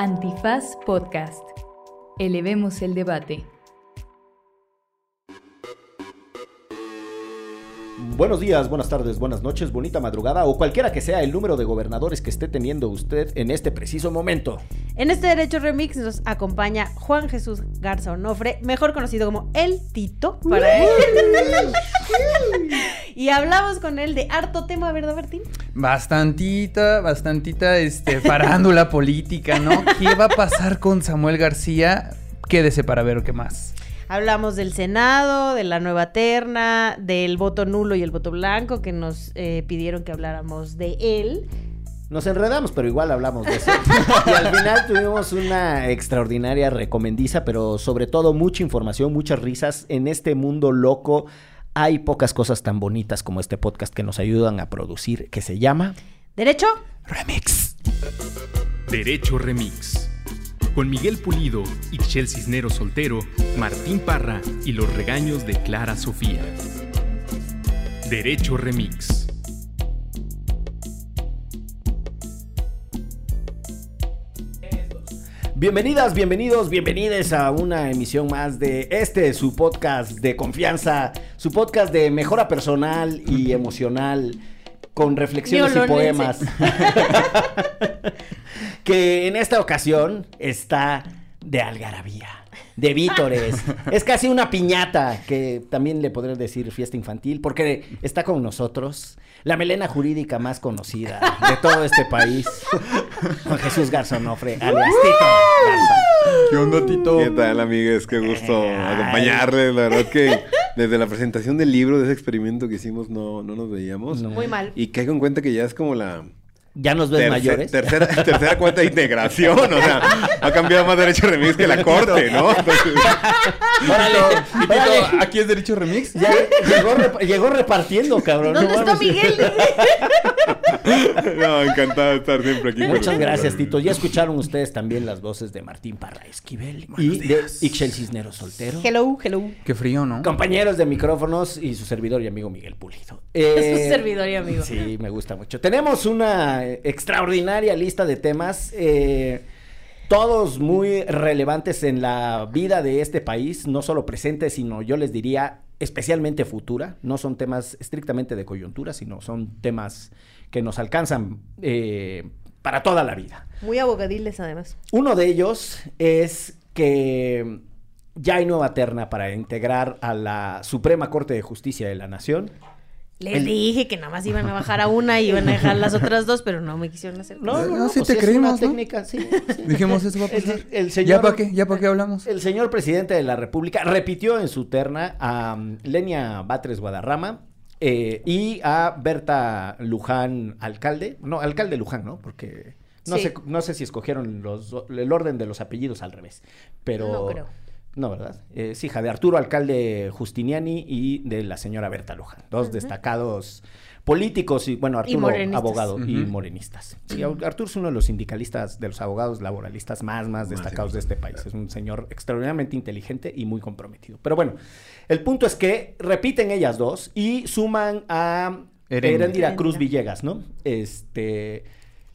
Antifaz Podcast. Elevemos el debate. Buenos días, buenas tardes, buenas noches, bonita madrugada o cualquiera que sea el número de gobernadores que esté teniendo usted en este preciso momento. En este Derecho Remix nos acompaña Juan Jesús Garza Onofre, mejor conocido como El Tito para él. Y hablamos con él de harto tema, ¿verdad, Martín? Bastantita, bastantita, este, farándula política, ¿no? ¿Qué va a pasar con Samuel García? Quédese para ver qué más. Hablamos del Senado, de la nueva terna, del voto nulo y el voto blanco, que nos eh, pidieron que habláramos de él. Nos enredamos, pero igual hablamos de eso. y al final tuvimos una extraordinaria recomendiza, pero sobre todo mucha información, muchas risas. En este mundo loco hay pocas cosas tan bonitas como este podcast que nos ayudan a producir, que se llama... ¿Derecho? Remix. Derecho Remix. Con Miguel Pulido, Ixchel Cisnero Soltero, Martín Parra y los regaños de Clara Sofía. Derecho Remix. Bienvenidas, bienvenidos, bienvenides a una emisión más de este, su podcast de confianza, su podcast de mejora personal y emocional con reflexiones y poemas. que en esta ocasión está de algarabía, de vítores. es casi una piñata, que también le podré decir fiesta infantil, porque está con nosotros la melena jurídica más conocida de todo este país, Juan Jesús Garzonofre, alias Tito. ¿Qué onda, Tito? ¿Qué tal, amigues? Qué gusto Ay. acompañarles. La verdad que desde la presentación del libro, de ese experimento que hicimos, no, no nos veíamos. No. Muy mal. Y caigo en cuenta que ya es como la ¿Ya nos ves terce- mayores? tercera, tercera cuenta de integración. O sea, ha cambiado más derecho remix que la corte, ¿no? Entonces, Órale, órale. ¿Aquí es Derecho Remix? Ya llegó, rep- llegó repartiendo, cabrón. ¿Dónde No está mames. Miguel? no, encantado de estar siempre aquí. Muchas gracias, Tito. Ya escucharon ustedes también las voces de Martín Parra Esquivel y de Ixchel Cisneros Soltero. hello, hello. Qué frío, ¿no? Compañeros de micrófonos y su servidor y amigo Miguel Pulido. Es Eh, un servidor y amigo. Sí, me gusta mucho. Tenemos una eh, extraordinaria lista de temas, eh, todos muy relevantes en la vida de este país, no solo presente, sino yo les diría especialmente futura. No son temas estrictamente de coyuntura, sino son temas que nos alcanzan eh, para toda la vida. Muy abogadiles, además. Uno de ellos es que ya hay nueva terna para integrar a la Suprema Corte de Justicia de la Nación. Les El- dije que nada más iban a bajar a una y iban a dejar las otras dos, pero no me quisieron hacer. No, no, No, no, sí pues te es creímos, una ¿no? técnica, sí, sí. Dijimos, eso va a El- pasar. el señor- ¿Ya para qué? ¿Ya para qué hablamos? El señor presidente de la República repitió en su terna a um, Lenia Batres Guadarrama eh, y a Berta Luján, alcalde. No, alcalde Luján, ¿no? Porque no, Sí. sé, no sé si escogieron los, el orden de los apellidos al revés. Pero. No creo. No, ¿verdad? Eh, sí, hija de Arturo Alcalde Justiniani y de la señora Berta Luján. Dos destacados políticos y, bueno, Arturo morenistas. abogado y morenistas. Sí, Ar- Arturo es uno de los sindicalistas, de los abogados laboralistas más, más destacados de este país. Es un señor extraordinariamente inteligente y muy comprometido. Pero bueno, el punto es que repiten ellas dos y suman a. Heréndira Cruz. Villegas, ¿no? Este...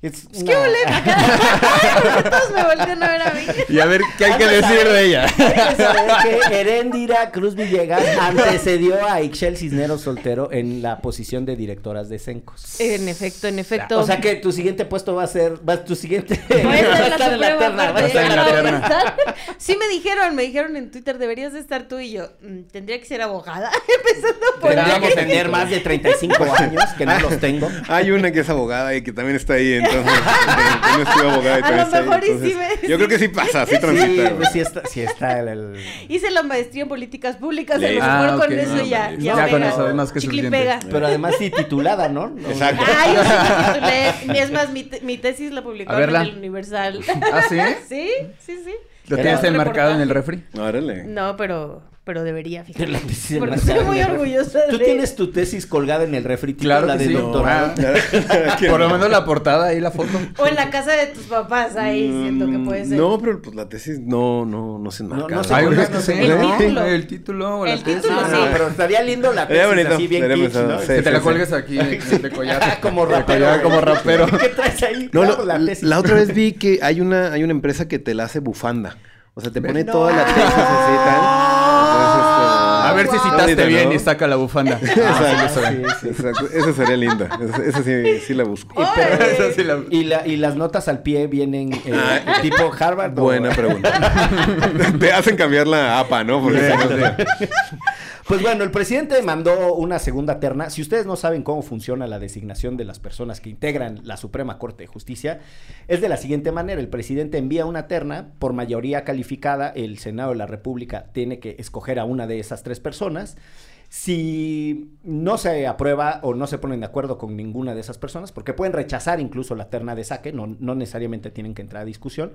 Es Es que volé acá. Todos me voltean a ver a mí. Y a ver, ¿qué hay que decir saber- de ella? Hay que saber que Heréndira Cruz Villegas antecedió a Ixchel Cisneros Soltero en la posición de directoras de Sencos. En efecto, en efecto. O sea que tu siguiente puesto va a ser, va, tu siguiente a estar en la en terna, va a estar en la terna. Sí me dijeron, me dijeron en Twitter, deberías de estar tú y yo. mm, Tendría que ser abogada. Empezando por Tendría ahí. que tener más de 35 años, que no los tengo. Hay una que es abogada y que también está ahí, entonces. No estuvo abogada y A lo ahí, mejor y sí me- Yo creo que sí pasa, sí Sí, transita. pues sí está, sí está el, el- Hice la maestría en políticas públicas, a lo mejor Ah, con eso ya, ya, Ya con pega. eso, además que Chicle pega. Pero además sí titulada, ¿no? No, Exacto. Ah, yo sí titulé. Es más, mi, te- mi tesis la publicaron verla. en el Universal. ¿Ah, sí? sí, sí, sí. ¿Lo tienes enmarcado en el refri? Órale. No, pero pero debería, fíjate. La tesis Porque estoy muy orgullosa de Tú tienes tu tesis colgada en el refri, Claro la de sí. doctorado. Ah, Por lo menos la portada ahí, la foto. O en la casa de tus papás, ahí siento que puede ser. Mm, No, pero pues la tesis no, no, no se enmarca. No, no se Ay, colga, es que no sí, se El ¿no? título. El título o la El tesis. título, No, sí. no, pero estaría lindo la tesis bonito, así bien kitsch, pensado, ¿no? sí, Que te la sí, cuelgues aquí de, collar. como rapero. collar, como rapero. ¿Qué traes ahí? No, no, la la, tesis. la otra vez vi que hay una, hay una empresa que te la hace bufanda. O sea, te pone No. toda la tesis así tal. A ver si citaste bien ¿no? y saca la bufanda. Ah, sí, sí, sí. Exacto, esa sería linda. Esa, esa sí, sí la busco. Y, pero- Órale. Esa sí la- y, la- y las notas al pie vienen eh, Ah, tipo Harvard. o- Buena pregunta. te hacen cambiar la APA, ¿no? Porque Pues bueno, el presidente mandó una segunda terna. Si ustedes no saben cómo funciona la designación de las personas que integran la Suprema Corte de Justicia, es de la siguiente manera. El presidente envía una terna por mayoría calificada. El Senado de la República tiene que escoger a una de esas tres personas. Si no se aprueba o no se ponen de acuerdo con ninguna de esas personas, porque pueden rechazar incluso la terna de saque, no, no necesariamente tienen que entrar a discusión,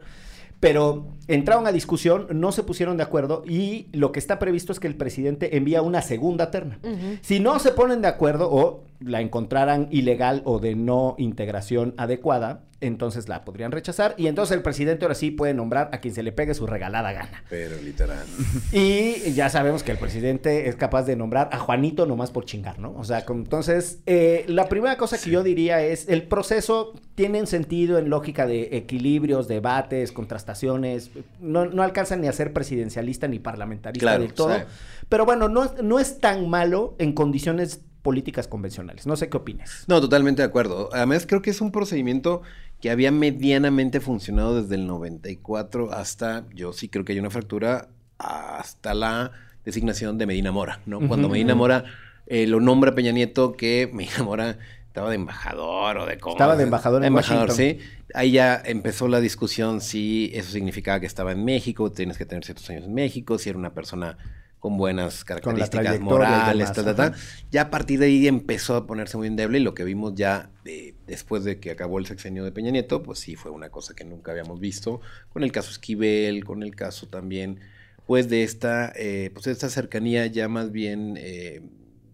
pero entraron a discusión, no se pusieron de acuerdo y lo que está previsto es que el presidente envía una segunda terna. Si no se ponen de acuerdo o la encontraran ilegal o de no integración adecuada, entonces la podrían rechazar y entonces el presidente ahora sí puede nombrar a quien se le pegue su regalada gana. Pero literal. Y ya sabemos que el presidente es capaz de nombrar a Juanito nomás por chingar, ¿no? O sea, entonces, eh, la primera cosa que yo diría es, el proceso tiene sentido en lógica de equilibrios, debates, contrastaciones, no, no alcanza ni a ser presidencialista ni parlamentarista Claro, del todo, sí. pero bueno, no, no es tan malo en condiciones políticas convencionales. No sé qué opines. No, totalmente de acuerdo. Además, creo que es un procedimiento que había medianamente funcionado desde el 94 hasta, yo sí creo que hay una fractura, hasta la designación de Medina Mora, ¿no? Cuando. Medina Mora eh, lo nombra Peña Nieto, que Medina Mora estaba de embajador o de cómo. Estaba de embajador en Embajador, Washington. sí. Ahí ya empezó la discusión si eso significaba que estaba en México, tienes que tener ciertos años en México, si era una persona con buenas características morales, ta, ta, ta. Ya a partir de ahí empezó a ponerse muy endeble y lo que vimos ya eh, después de que acabó el sexenio de Peña Nieto, pues sí fue una cosa que nunca habíamos visto, con el caso Esquivel, con el caso también, pues de esta, eh, pues de esta cercanía ya más bien eh,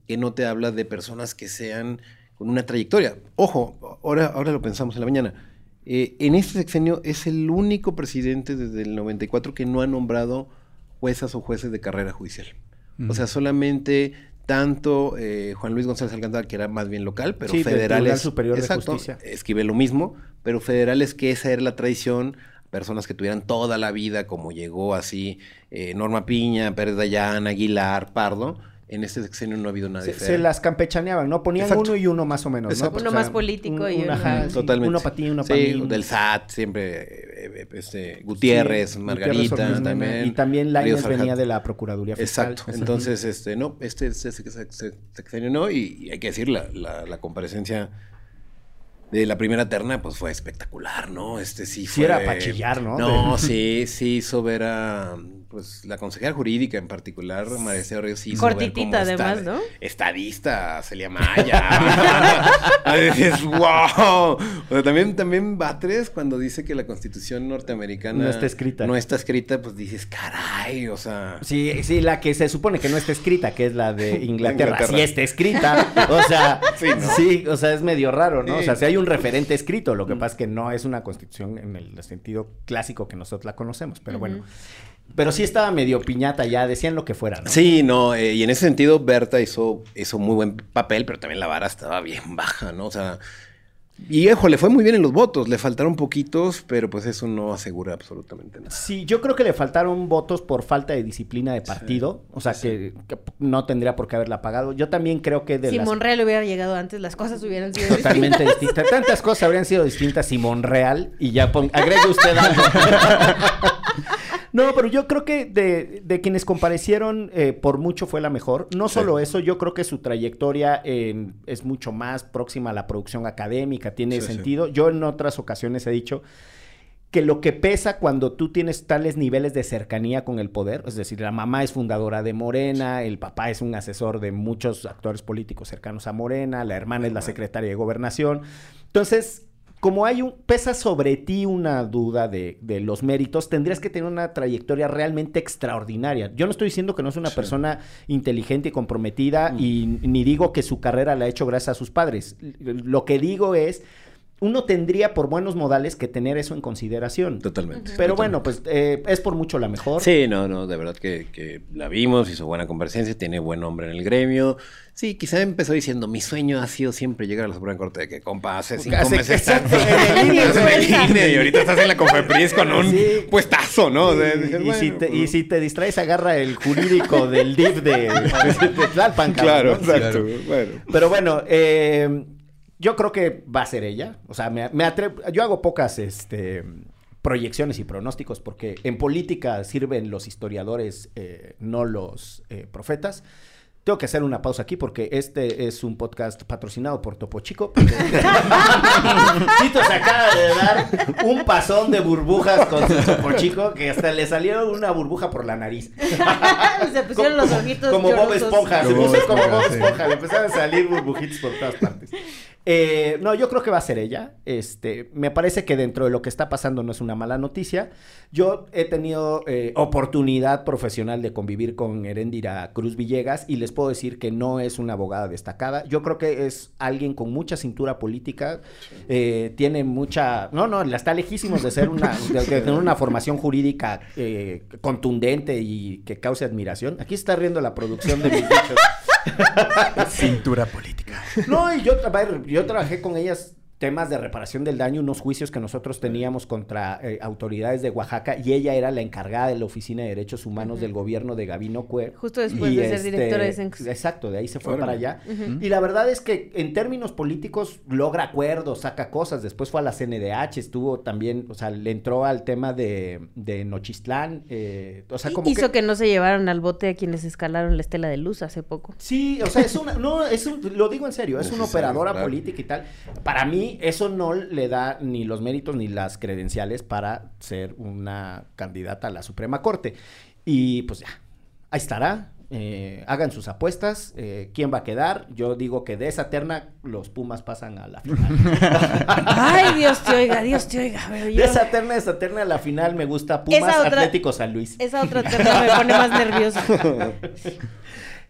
que no te habla de personas que sean con una trayectoria. Ojo, ahora, ahora lo pensamos en la mañana. Eh, en este sexenio es el único presidente desde el 94 que no ha nombrado juezas o jueces de carrera judicial. O sea, solamente tanto eh, Juan Luis González Alcántara, que era más bien local, pero Sí, del federales. Tribunal Superior de Justicia. Esquivel lo mismo, pero federales que esa era la tradición, personas que tuvieran toda la vida, como llegó así eh, Norma Piña, Pérez Dayán, Aguilar, Pardo. En este sexenio no ha habido nadie Se, se las campechaneaban, ¿no? Ponían Exacto. uno y uno más o menos, Exacto. ¿no? Uno más político y uno- ajá, sí, Totalmente. Uno para ti, uno Sí, para mí. del SAT, siempre, eh, eh, este, Gutiérrez, Sí, Margarita Gutiérrez también. Y también Lainez venía de la Procuraduría Fiscal. Exacto. Entonces, este, no, este, este, este- este- este sexenio no, y, y hay que decir, la, la, la comparecencia de la primera terna, pues fue espectacular, ¿no? Este sí Sí fue. era pa' chillar, ¿no? No, sí, sí hizo ver a, pues, la consejera jurídica en particular, María Esther Ríos, sí hizo ver Cortitita, además, ¿no? Estadista, Celia Maya. Ahí dices, wow. O sea, también, también Batres, cuando dice que la constitución norteamericana No está escrita. No está escrita, pues dices, caray, o sea. Sí, sí, la que se supone que no está escrita, que es la de Inglaterra, Inglaterra. sí está escrita. O sea, Sí, o sea, es medio raro, ¿no? O sea, si hay un referente escrito, lo que pasa es que no es una constitución en el sentido clásico que nosotros la conocemos, pero bueno. Pero sí estaba medio piñata ya, decían lo que fuera, ¿no? Sí, no, eh, y en ese sentido Berta hizo, hizo muy buen papel, pero también la vara estaba bien baja, ¿no? O sea, y ejo, le fue muy bien en los votos, le faltaron poquitos, pero pues eso no asegura absolutamente nada. Sí, yo creo que le faltaron votos por falta de disciplina de partido, o sea, que, que no tendría por qué haberla pagado. Yo también creo que de Si las... Monreal hubiera llegado antes, las cosas hubieran sido Totalmente distintas. Tantas cosas habrían sido distintas si Monreal y ya pon, agregue usted algo. No, pero yo creo que de, de quienes comparecieron, eh, por mucho fue la mejor. No Sí. solo eso, yo creo que su trayectoria en- es mucho más próxima a la producción académica, tiene Sí, sí. sentido. Yo en otras ocasiones he dicho que lo que pesa cuando tú tienes tales niveles de cercanía con el poder, es decir, la mamá es fundadora de Morena, el papá es un asesor de muchos actores políticos cercanos a Morena, la hermana es la secretaria de gobernación. Entonces, como hay un, pesa sobre ti una duda de, de los méritos, tendrías que tener una trayectoria realmente extraordinaria. Yo no estoy diciendo que no es una persona inteligente y comprometida y ni digo que su carrera la ha hecho gracias a sus padres. Lo que digo es, uno tendría por buenos modales que tener eso en consideración. Totalmente. Pero bueno, pues eh, es por mucho la mejor. Sí, no, no, de verdad que, que la vimos, hizo buena conversencia, tiene buen nombre en el gremio. Sí, quizá empezó diciendo, mi sueño ha sido siempre llegar a la Suprema Corte de que, compa, hace cinco Hace- meses estás en el INE. Y ahorita estás en la Confepris con un Sí. puestazo, ¿no? O sea, Y, dices, y si te, y pues, si te distraes, agarra el jurídico del DIF de, de Tlalpan, Claro, ¿no? exacto. Claro. Bueno. Pero bueno, eh, yo creo que va a ser ella. O sea, me, me atrevo. Yo hago pocas este, proyecciones y pronósticos porque en política sirven los historiadores, eh, no los eh, profetas. Tengo que hacer una pausa aquí porque este es un podcast patrocinado por Topo Chico. Tito se acaba de dar un pasón de burbujas con su Topo Chico que hasta le salió una burbuja por la nariz. Se pusieron los ojitos Como Bob. Esponja, se Como puso Bob como Bob Esponja, le empezaron a salir burbujitos por todas partes. Eh, no, yo creo que va a ser ella. Este, me parece que dentro de lo que está pasando no es una mala noticia. Yo he tenido eh, oportunidad profesional de convivir con Heréndira Cruz Villegas y les puedo decir que no es una abogada destacada. Yo creo que es alguien con mucha cintura política, eh, tiene mucha, no, no, la está lejísimos de ser una, de, tener una formación jurídica eh, contundente y que cause admiración. Aquí está riendo la producción de mis dichos. Cintura política. No, y yo, yo trabajé con ellas temas de reparación del daño, unos juicios que nosotros teníamos contra eh, autoridades de Oaxaca y ella era la encargada de la Oficina de Derechos Humanos del gobierno de Gabino Cue. Justo después Y de ser este, directora de Cencos. Exacto, de ahí se fue para allá. Y la verdad es que en términos políticos logra acuerdos, saca cosas. Después fue a la CNDH, estuvo también, o sea, le entró al tema de, de Nochistlán. eh, o sea, como Hizo que... no se llevaron al bote a quienes escalaron la estela de luz hace poco. Sí, o sea, es una, no, es un, lo digo en serio, es una operadora política y tal. Para mí, eso no le da ni los méritos ni las credenciales para ser una candidata a la Suprema Corte. Y pues ya, ahí estará. eh, hagan sus apuestas. eh, ¿Quién va a quedar? Yo digo que de esa terna los Pumas pasan a la final. Ay, Dios te oiga, Dios te oiga. Yo... De esa terna, de esa terna a la final me gusta Pumas otra- Atlético San Luis. Esa otra terna me pone más nerviosa.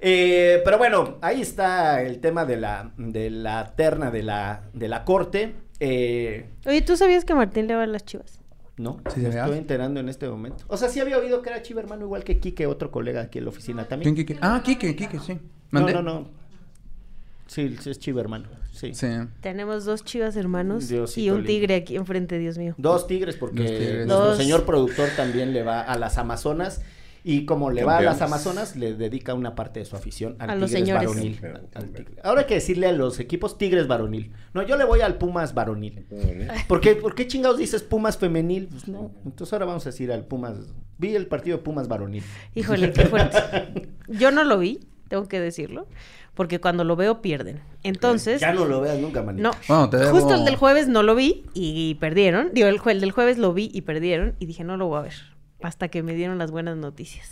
Eh, pero bueno, ahí está el tema de la, de la terna de la, de la corte. Eh, Oye, ¿tú sabías que Martín le va a las chivas? no, Sí, me estoy enterando en este momento. O sea, sí había oído que era Chiva hermano, igual que Quique, otro colega aquí en la oficina también. ¿Quién, quién, quién? Ah, Kike, Kike, sí. No, ¿Mandé? no, no. Sí, sí es Chiva hermano. Sí. Sí. Tenemos dos chivas hermanos Diosito y un lindo. tigre aquí enfrente, Dios mío. Dos tigres, porque Dos tigres. nuestro Dos. señor productor también le va a las Amazonas. Y como le va a las. Amazonas, le dedica una parte de su afición al A los Tigres señores. varonil. Al. Tigre. Ahora hay que decirle a los equipos Tigres varonil. No, yo le voy al Pumas varonil. ¿Por qué, ¿Por qué chingados dices Pumas femenil? Pues no. Entonces ahora vamos a decir al Pumas. Vi el partido de Pumas varonil. Híjole, qué fuerte. Yo no lo vi, tengo que decirlo, porque cuando lo veo pierden. Entonces, Ya no lo veas nunca, manito. no. Bueno, te debo- Justo el del jueves no lo vi y perdieron. Digo, el, jue- el del jueves lo vi y perdieron y dije, no lo voy a ver. Hasta que me dieron las buenas noticias.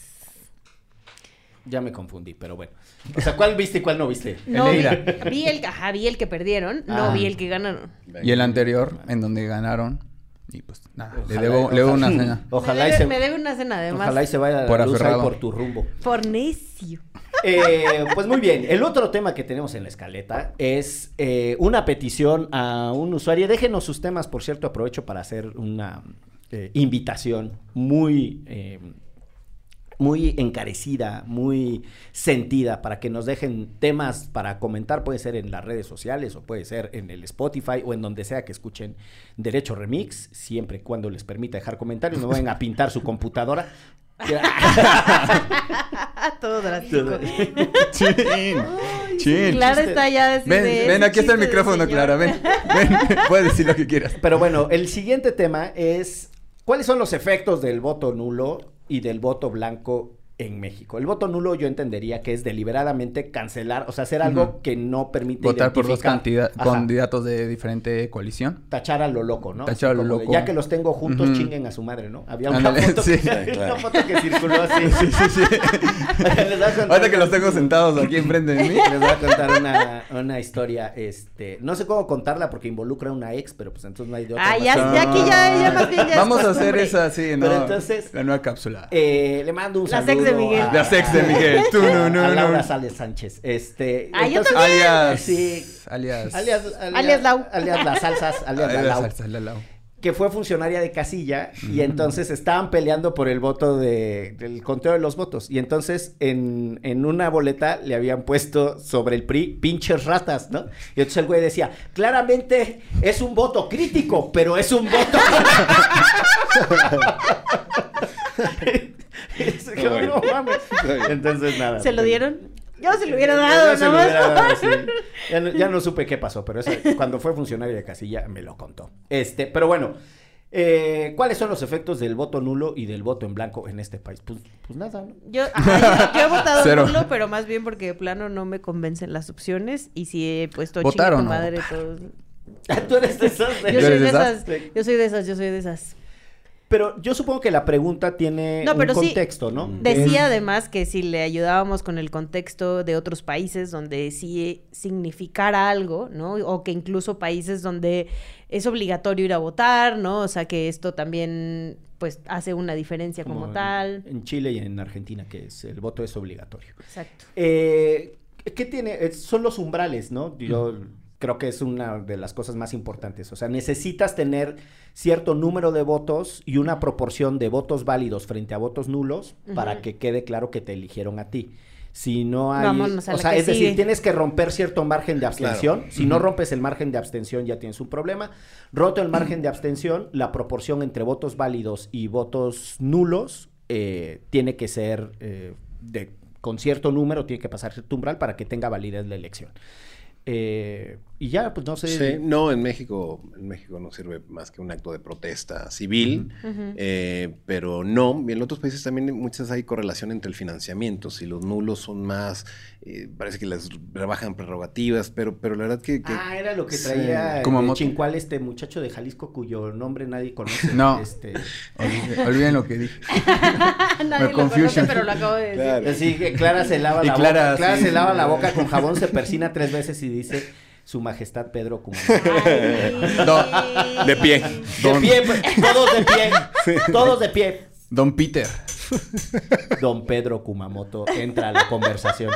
Ya me confundí, pero bueno. O sea, ¿cuál viste y cuál no viste? No vi, vi el, ajá, vi el que perdieron, no Ah. vi el que ganaron. Y el anterior, en donde ganaron. Y pues nada, le Ojalá- debo, le debo una cena. Ojalá me, y debe, se, me debe una cena además. ojalá y se vaya Por la luz ahí por tu rumbo. Por necio. Eh, pues muy bien, el otro tema que tenemos en la escaleta es eh, una petición a un usuario. Déjenos sus temas, por cierto, aprovecho para hacer una eh, invitación muy, eh, muy encarecida, muy sentida, para que nos dejen temas para comentar. Puede ser en las redes sociales o puede ser en el Spotify o en donde sea que escuchen Derecho Remix, siempre y cuando les permita dejar comentarios. No vayan a pintar su computadora. Todo drástico. Chin, chin. Clara chiste. está ya así Ven, ven, aquí está el micrófono. Clara, ven. Ven, puedes decir lo que quieras. Pero bueno, el siguiente tema es ¿cuáles son los efectos del voto nulo y del voto blanco en México. El voto nulo yo entendería que es deliberadamente cancelar, o sea, hacer algo que no permite Votar por dos candidatos de diferente coalición. tachar a lo loco, ¿no? Tachar a lo de, loco. Ya que los tengo juntos, Ujú. chinguen a su madre, ¿no? Había una, Ándale, foto, que, sí. había Claro. una foto que circuló así. Sí, sí, sí. Ahorita que los tengo sentados aquí enfrente de mí. Les voy a contar una, una historia, este, no sé cómo contarla porque involucra a una ex, pero pues entonces no hay de otra. Ah, ya, aquí ya, ya más bien ya es Vamos a hacer esa, sí, ¿no? Pero entonces- La nueva cápsula. Eh, le mando un Las saludo. Ex de Miguel. Las ex de Miguel. Tú, no, no, a no. Laura Sales Sánchez. Este. Ah, yo entonces- también. alias. Sí. Alias. Alias, Alias Lau. Alias las salsas, alias la alias Lau, salsa, la Lau. que fue funcionaria de casilla y entonces estaban peleando por el voto de, del conteo de los votos. Y entonces en, en una boleta le habían puesto sobre el PRI pinches ratas, ¿no? Y entonces el güey decía, claramente es un voto crítico, pero es un voto. No mames. Entonces nada. ¿Se lo dieron? Yo se lo hubiera ya dado, se lo nomás. hubiera dado, sí. Ya no, ya no supe qué pasó, pero eso, cuando fue funcionario de casilla me lo contó. Este, pero bueno, eh, ¿cuáles son los efectos del voto nulo y del voto en blanco en este país? Pues, pues nada, ¿no? Yo, ajá, yo, yo he votado Cero. nulo, pero más bien porque de plano no me convencen las opciones y si he puesto ¿Votar chingue o tu no madre todos. Tú eres de esos. de- Yo ¿Tú soy eres de de esas? esas, yo soy de esas, yo soy de esas. Pero yo supongo que la pregunta tiene No, pero un sí, contexto, ¿no? Decía además que si le ayudábamos con el contexto de otros países donde sí significara algo, ¿no? O que incluso países donde es obligatorio ir a votar, ¿no? O sea que esto también pues hace una diferencia como, en- tal. En Chile y en Argentina, que es el voto es obligatorio. Exacto. Eh, ¿Qué tiene? Eh, Son los umbrales, ¿no? Yo creo que es una de las cosas más importantes. O sea, necesitas tener cierto número de votos y una proporción de votos válidos frente a votos nulos para que quede claro que te eligieron a ti. Si no hay, Vámonos a o la sea, que es decir, tienes que romper cierto margen de abstención. Claro. Si no rompes el margen de abstención, ya tienes un problema. Roto el margen de abstención, la proporción entre votos válidos y votos nulos eh, tiene que ser eh, de, con cierto número, tiene que pasar cierto umbral para que tenga validez la elección. Eh, y ya, pues no sé. Sí, no, en México, en México no sirve más que un acto de protesta civil, eh, pero no, y en otros países también muchas hay correlación entre el financiamiento, si los nulos son más, eh, parece que les rebajan prerrogativas, pero, pero la verdad que... que- Ah, era lo que Sí. traía Como moto. Chincual, este muchacho de Jalisco cuyo nombre nadie conoce. No. Este, Olviden, olviden lo que dije. Nadie lo conoce, pero lo acabo de decir. Claro. Así que Clara se lava Y la Clara, boca. Clara sí. se lava la boca con jabón, se persina tres veces y dice Su Majestad Pedro. Ay. No, de pie. De Don- pie, todos de pie. Todos de pie. Don Peter. Don Pedro Kumamoto entra a la conversación.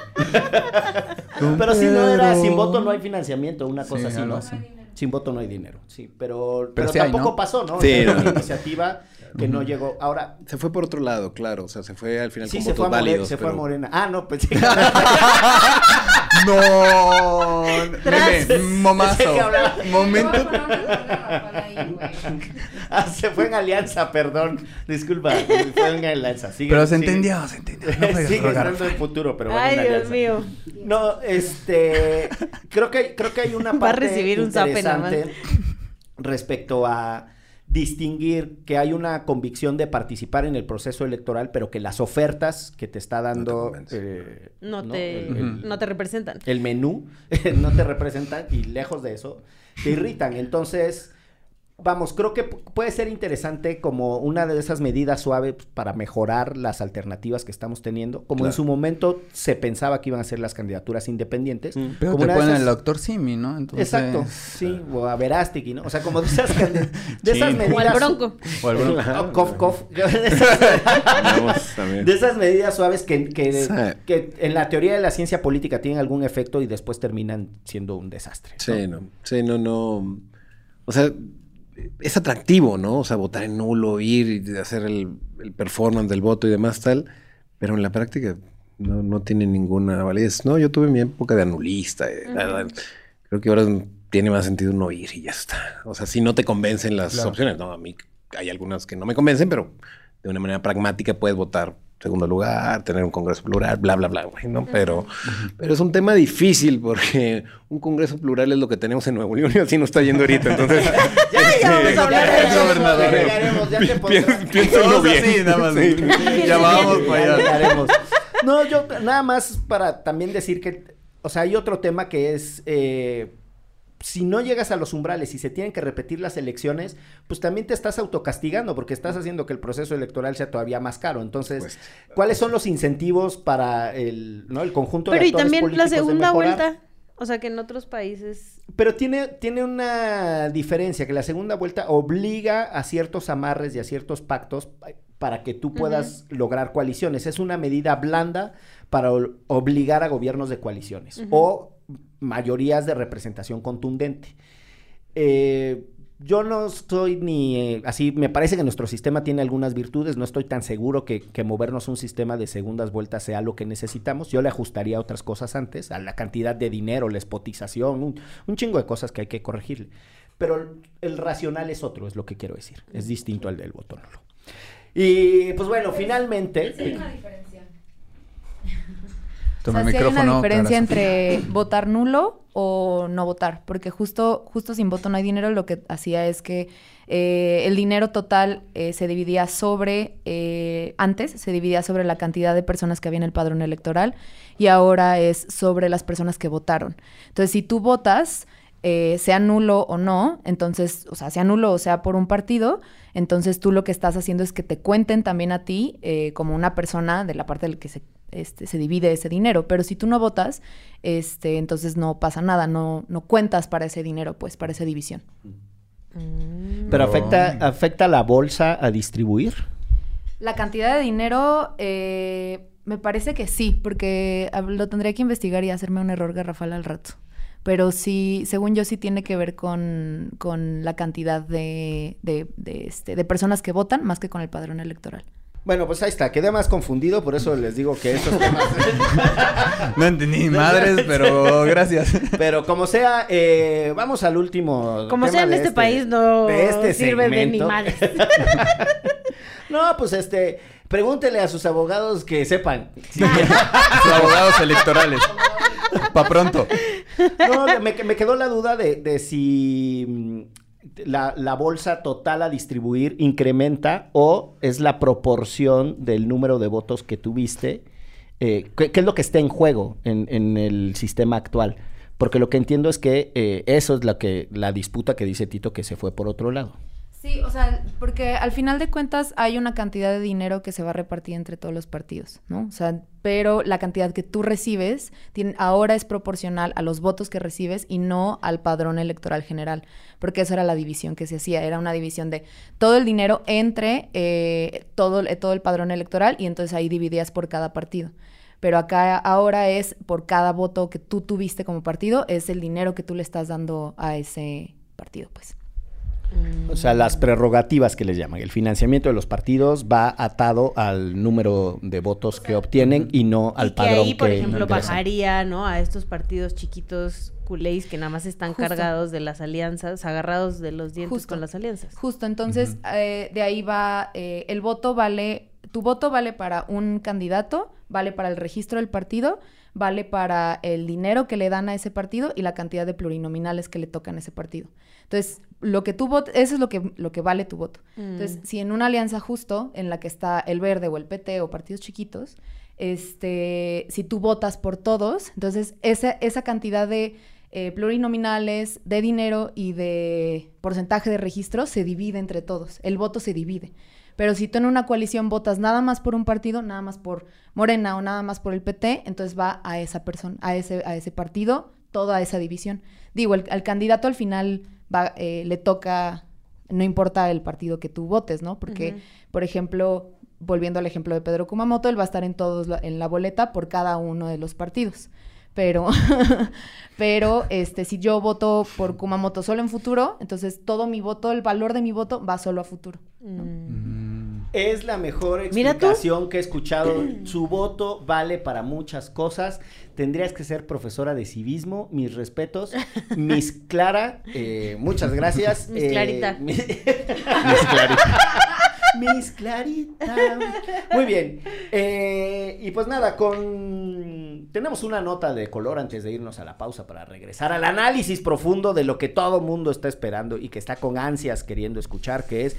pero si no era sin voto no hay financiamiento, una Sí, cosa así, ¿no? así. Sin voto no hay dinero, sí, pero, pero, sí hay, tampoco ¿no? pasó, ¿no? Sí, Era no. una iniciativa que no llegó. Ahora, Se fue por otro lado, claro, o sea, se fue al final sí con se votos fue, a válidos. se fue a Morena. Ah, no, pues No. Meme, momazo. Momento. Ah, se fue en alianza, perdón. Disculpa, fue en alianza. Sigue, Pero se sigue- entendió, se entendió. Sigue estando en futuro, pero fue Ay, en Dios alianza. mío. No, este, creo que, creo que hay una Va a parte recibir un zape nada interesante respecto a distinguir que hay una convicción de participar en el proceso electoral, pero que las ofertas que te está dando eh, No, te, El, el- no te representan. el menú no te representan y lejos de eso te irritan. Entonces, vamos, creo que pu- puede ser interesante como una de esas medidas suaves para mejorar las alternativas que estamos teniendo. Como en su momento se pensaba que iban a ser las candidaturas independientes. Mm. Pero como te ponen esas- el doctor Simi, ¿no? Entonces... Exacto, sí, o a Verástegui, ¿no? O sea, como de esas, candi- de esas medidas... O al bronco. O al bronco. Cof, cof. De esas- de esas medidas suaves que, que, Sí. que en la teoría de la ciencia política tienen algún efecto y después terminan siendo un desastre. ¿no? Sí, no. Sí, no, no. O sea, es atractivo, ¿no? O sea, votar en nulo, ir y hacer el, el performance del voto y demás tal, pero en la práctica no, no tiene ninguna validez. No, yo tuve mi época de anulista. eh, Creo que ahora tiene más sentido no ir y ya está. O sea, si no te convencen las Claro. opciones, no, a mí hay algunas que no me convencen, pero de una manera pragmática puedes votar segundo lugar, tener un congreso plural, bla, bla, bla, güey, ¿no? Pero, pero es un tema difícil porque un congreso plural es lo que tenemos en Nuevo León y así no está yendo ahorita. Entonces, Ya, ya vamos a hablar de eso. gobernador. Piénsenlo bien. así, nada más. Sí. Ya vamos para Ya allá. No, yo nada más para también decir que, o sea, hay otro tema que es, eh, si no llegas a los umbrales y se tienen que repetir las elecciones, pues también te estás autocastigando porque estás haciendo que el proceso electoral sea todavía más caro. Entonces, Pues, ¿cuáles son los incentivos para el, ¿no? el conjunto Pero de y actores también la segunda vuelta. O sea, que en otros países. Pero tiene, tiene una diferencia, que la segunda vuelta obliga a ciertos amarres y a ciertos pactos pa- para que tú puedas lograr coaliciones. Es una medida blanda para obligar a gobiernos de coaliciones o mayorías de representación contundente. Eh, yo no estoy ni eh, así, me parece que nuestro sistema tiene algunas virtudes, no estoy tan seguro que, que movernos un sistema de segundas vueltas sea lo que necesitamos, yo le ajustaría otras cosas antes, a la cantidad de dinero, la espotización, un, chingo de cosas que hay que corregirle. Pero el, racional es otro, es lo que quiero decir, es distinto al del voto nulo. Y pues bueno, finalmente... Toma o sea, el sí hay una diferencia entre votar nulo o no votar, porque justo, justo sin voto no hay dinero, lo que hacía es que eh, el dinero total eh, se dividía sobre, eh, antes se dividía sobre la cantidad de personas que había en el padrón electoral y ahora es sobre las personas que votaron. Entonces, si tú votas, eh, sea nulo o no, entonces, o sea, sea nulo o sea por un partido, entonces tú lo que estás haciendo es que te cuenten también a ti como una persona de la parte del que se, este, se divide ese dinero. Pero si tú no votas, este, entonces no pasa nada, no, no cuentas para ese dinero, pues, para esa división. Pero afecta, afecta a la bolsa a distribuir. La cantidad de dinero, eh, me parece que sí, porque ah, lo tendría que investigar y hacerme un error garrafal al rato. Pero sí, según yo, sí tiene que ver con, con la cantidad de, de, de, este, de personas que votan más que con el padrón electoral. Bueno, pues ahí está, quedé más confundido, por eso les digo que esos temas... No entendí ni madres, pero gracias. Pero como sea, eh, vamos al último. Como tema sea en de este, país, no de este sirve de ni madres. No, pues este, pregúntele a sus abogados que sepan. Sí. Sus abogados electorales. Pa' pronto. No, me, me quedó la duda de, de si mm, la, la bolsa total a distribuir incrementa o es la proporción del número de votos que tuviste. Eh, ¿qué, es lo que está en juego en, en el sistema actual? Porque lo que entiendo es que eh, eso es la, que, la disputa que dice Tito que se fue por otro lado. Sí, o sea, porque al final de cuentas hay una cantidad de dinero que se va a repartir entre todos los partidos, ¿no? O sea, pero la cantidad que tú recibes tiene- ahora es proporcional a los votos que recibes y no al padrón electoral general, porque esa era la división que se hacía, era una división de todo el dinero entre eh, todo, eh, todo el padrón electoral y entonces ahí dividías por cada partido. Pero acá ahora es por cada voto que tú tuviste como partido, es el dinero que tú le estás dando a ese partido, pues. O sea, las prerrogativas que les llaman. El financiamiento de los partidos va atado al número de votos que obtienen y no al y que padrón ahí, por que ejemplo, bajaría, ¿no? A estos partidos chiquitos culés que nada más están Justo. cargados de las alianzas, agarrados de los dientes Justo. con las alianzas. Justo, entonces eh, de ahí va, eh, el voto vale, tu voto vale para un candidato, vale para el registro del partido, vale para el dinero que le dan a ese partido y la cantidad de plurinominales que le tocan a ese partido. Entonces, lo que tú votes, eso es lo que, lo que vale tu voto. Entonces, si en una alianza justo, en la que está el verde o el PT o partidos chiquitos, este, si tú votas por todos, entonces esa, esa cantidad de eh, plurinominales, de dinero y de porcentaje de registro se divide entre todos. El voto se divide. Pero si tú en una coalición votas nada más por un partido, nada más por Morena o nada más por el PT, entonces va a esa persona, a ese, a ese partido, toda esa división. Digo, el, al candidato al final va, eh, le toca, no importa el partido que tú votes, ¿no? Porque, por ejemplo, volviendo al ejemplo de Pedro Kumamoto, él va a estar en todos la- en la boleta por cada uno de los partidos. Pero, pero este, si yo voto por Kumamoto solo en futuro, entonces todo mi voto, el valor de mi voto va solo a futuro. Mm. Es la mejor explicación que he escuchado. Su voto vale para muchas cosas. Tendrías que ser profesora de civismo. Mis respetos. Miss Clara, eh, muchas gracias. Miss Eh, Clarita. mi- Miss Clarita. Miss Clarita. Muy bien. Eh, y pues nada, con tenemos una nota de color antes de irnos a la pausa para regresar al análisis profundo de lo que todo mundo está esperando y que está con ansias queriendo escuchar, que es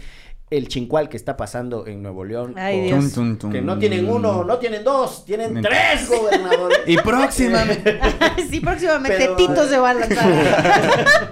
el chincual que está pasando en Nuevo León. Ay, con- Dios. Tum, tum, tum. Que no tienen uno, no tienen dos, tienen tres gobernadores. Y próximamente. sí, próximamente Pero- Tito se va a lanzar.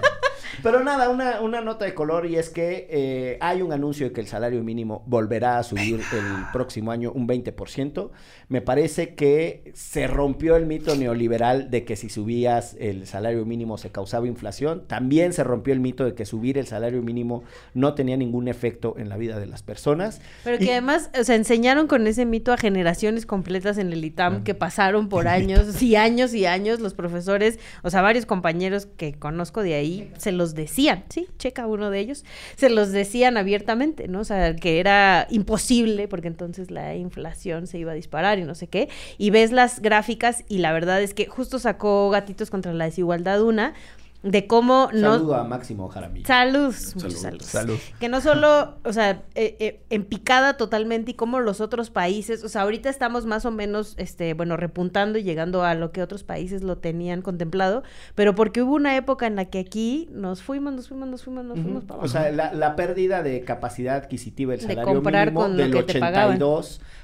Pero nada, una, una nota de color y es que eh, hay un anuncio de que el salario mínimo volverá a subir el próximo año un 20%. Me parece que se rompió el mito neoliberal de que si subías el salario mínimo se causaba inflación. También se rompió el mito de que subir el salario mínimo no tenía ningún efecto en la vida de las personas. Pero Y- que además, o sea, enseñaron con ese mito a generaciones completas en el ITAM que pasaron por años y años y años los profesores, o sea, varios compañeros que conozco de ahí, se los decían, sí, checa uno de ellos, se los decían abiertamente, ¿no? O sea, que era imposible porque entonces la inflación se iba a disparar y no sé qué. Y ves las gráficas y la verdad es que justo sacó Gatitos contra la Desigualdad una de cómo no... Saludo a Máximo Jaramillo. Salud, Salud. muchos saludos. Salud. Que no solo, o sea, eh, eh, en picada totalmente y como los otros países, o sea, ahorita estamos más o menos, este, bueno, repuntando y llegando a lo que otros países lo tenían contemplado, pero porque hubo una época en la que aquí nos fuimos, nos fuimos, nos fuimos, nos fuimos para O abajo. sea, la, la pérdida de capacidad adquisitiva De salario comprar mínimo con lo del que te pagaban.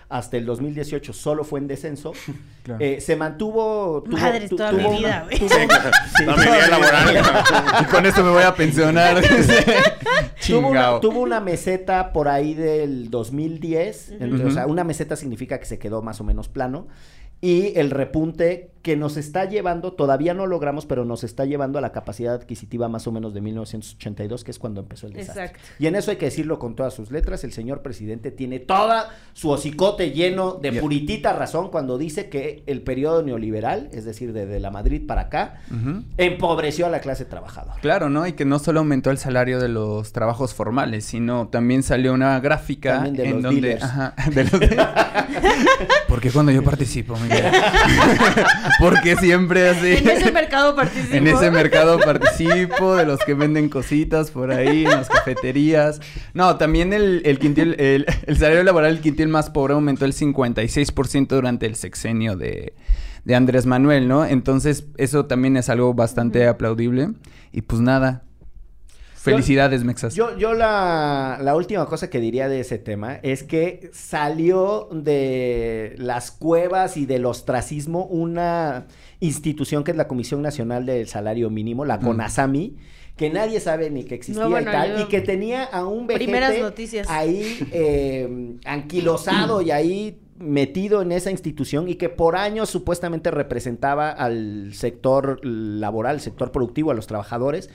82 hasta el 2018 solo fue en descenso. Claro. Eh, se mantuvo... tuvo- Madres, tu- toda tuvo mi vida, güey. sí, Toda mi vida laboral. y con esto me voy a pensionar. Tuvo una, tuvo una meseta por ahí del 2010, entre- o sea, una meseta significa que se quedó más o menos plano, y el repunte que nos está llevando, todavía no logramos, pero nos está llevando a la capacidad adquisitiva más o menos de 1982, que es cuando empezó el desastre. Exacto. Y en eso hay que decirlo con todas sus letras, el señor presidente tiene toda su hocicote lleno de Bien. puritita razón cuando dice que el periodo neoliberal, es decir, desde la Madrid para acá, empobreció a la clase trabajadora. Claro, ¿no? Y que no solo aumentó el salario de los trabajos formales, sino también salió una gráfica También de en los donde... dealers. Ajá, de los Porque cuando yo participo, Miguel. Porque siempre así... En ese mercado participo. En ese mercado participo, de los que venden cositas por ahí, en las cafeterías. No, también el, el quintil, el, el salario laboral del quintil más pobre aumentó el 56% durante el sexenio de, de Andrés Manuel, ¿no? Entonces, eso también es algo bastante aplaudible. Y pues nada. Felicidades, Mexas. Yo, yo la, la última cosa que diría de ese tema es que salió de las cuevas y del ostracismo una institución que es la Comisión Nacional del Salario Mínimo, la Mm. CONASAMI, que nadie sabe ni que existía No, bueno, y tal, yo- y que tenía a un vejete Primeras noticias. ahí eh, anquilosado y ahí metido en esa institución y que por años supuestamente representaba al sector laboral, sector productivo, a los trabajadores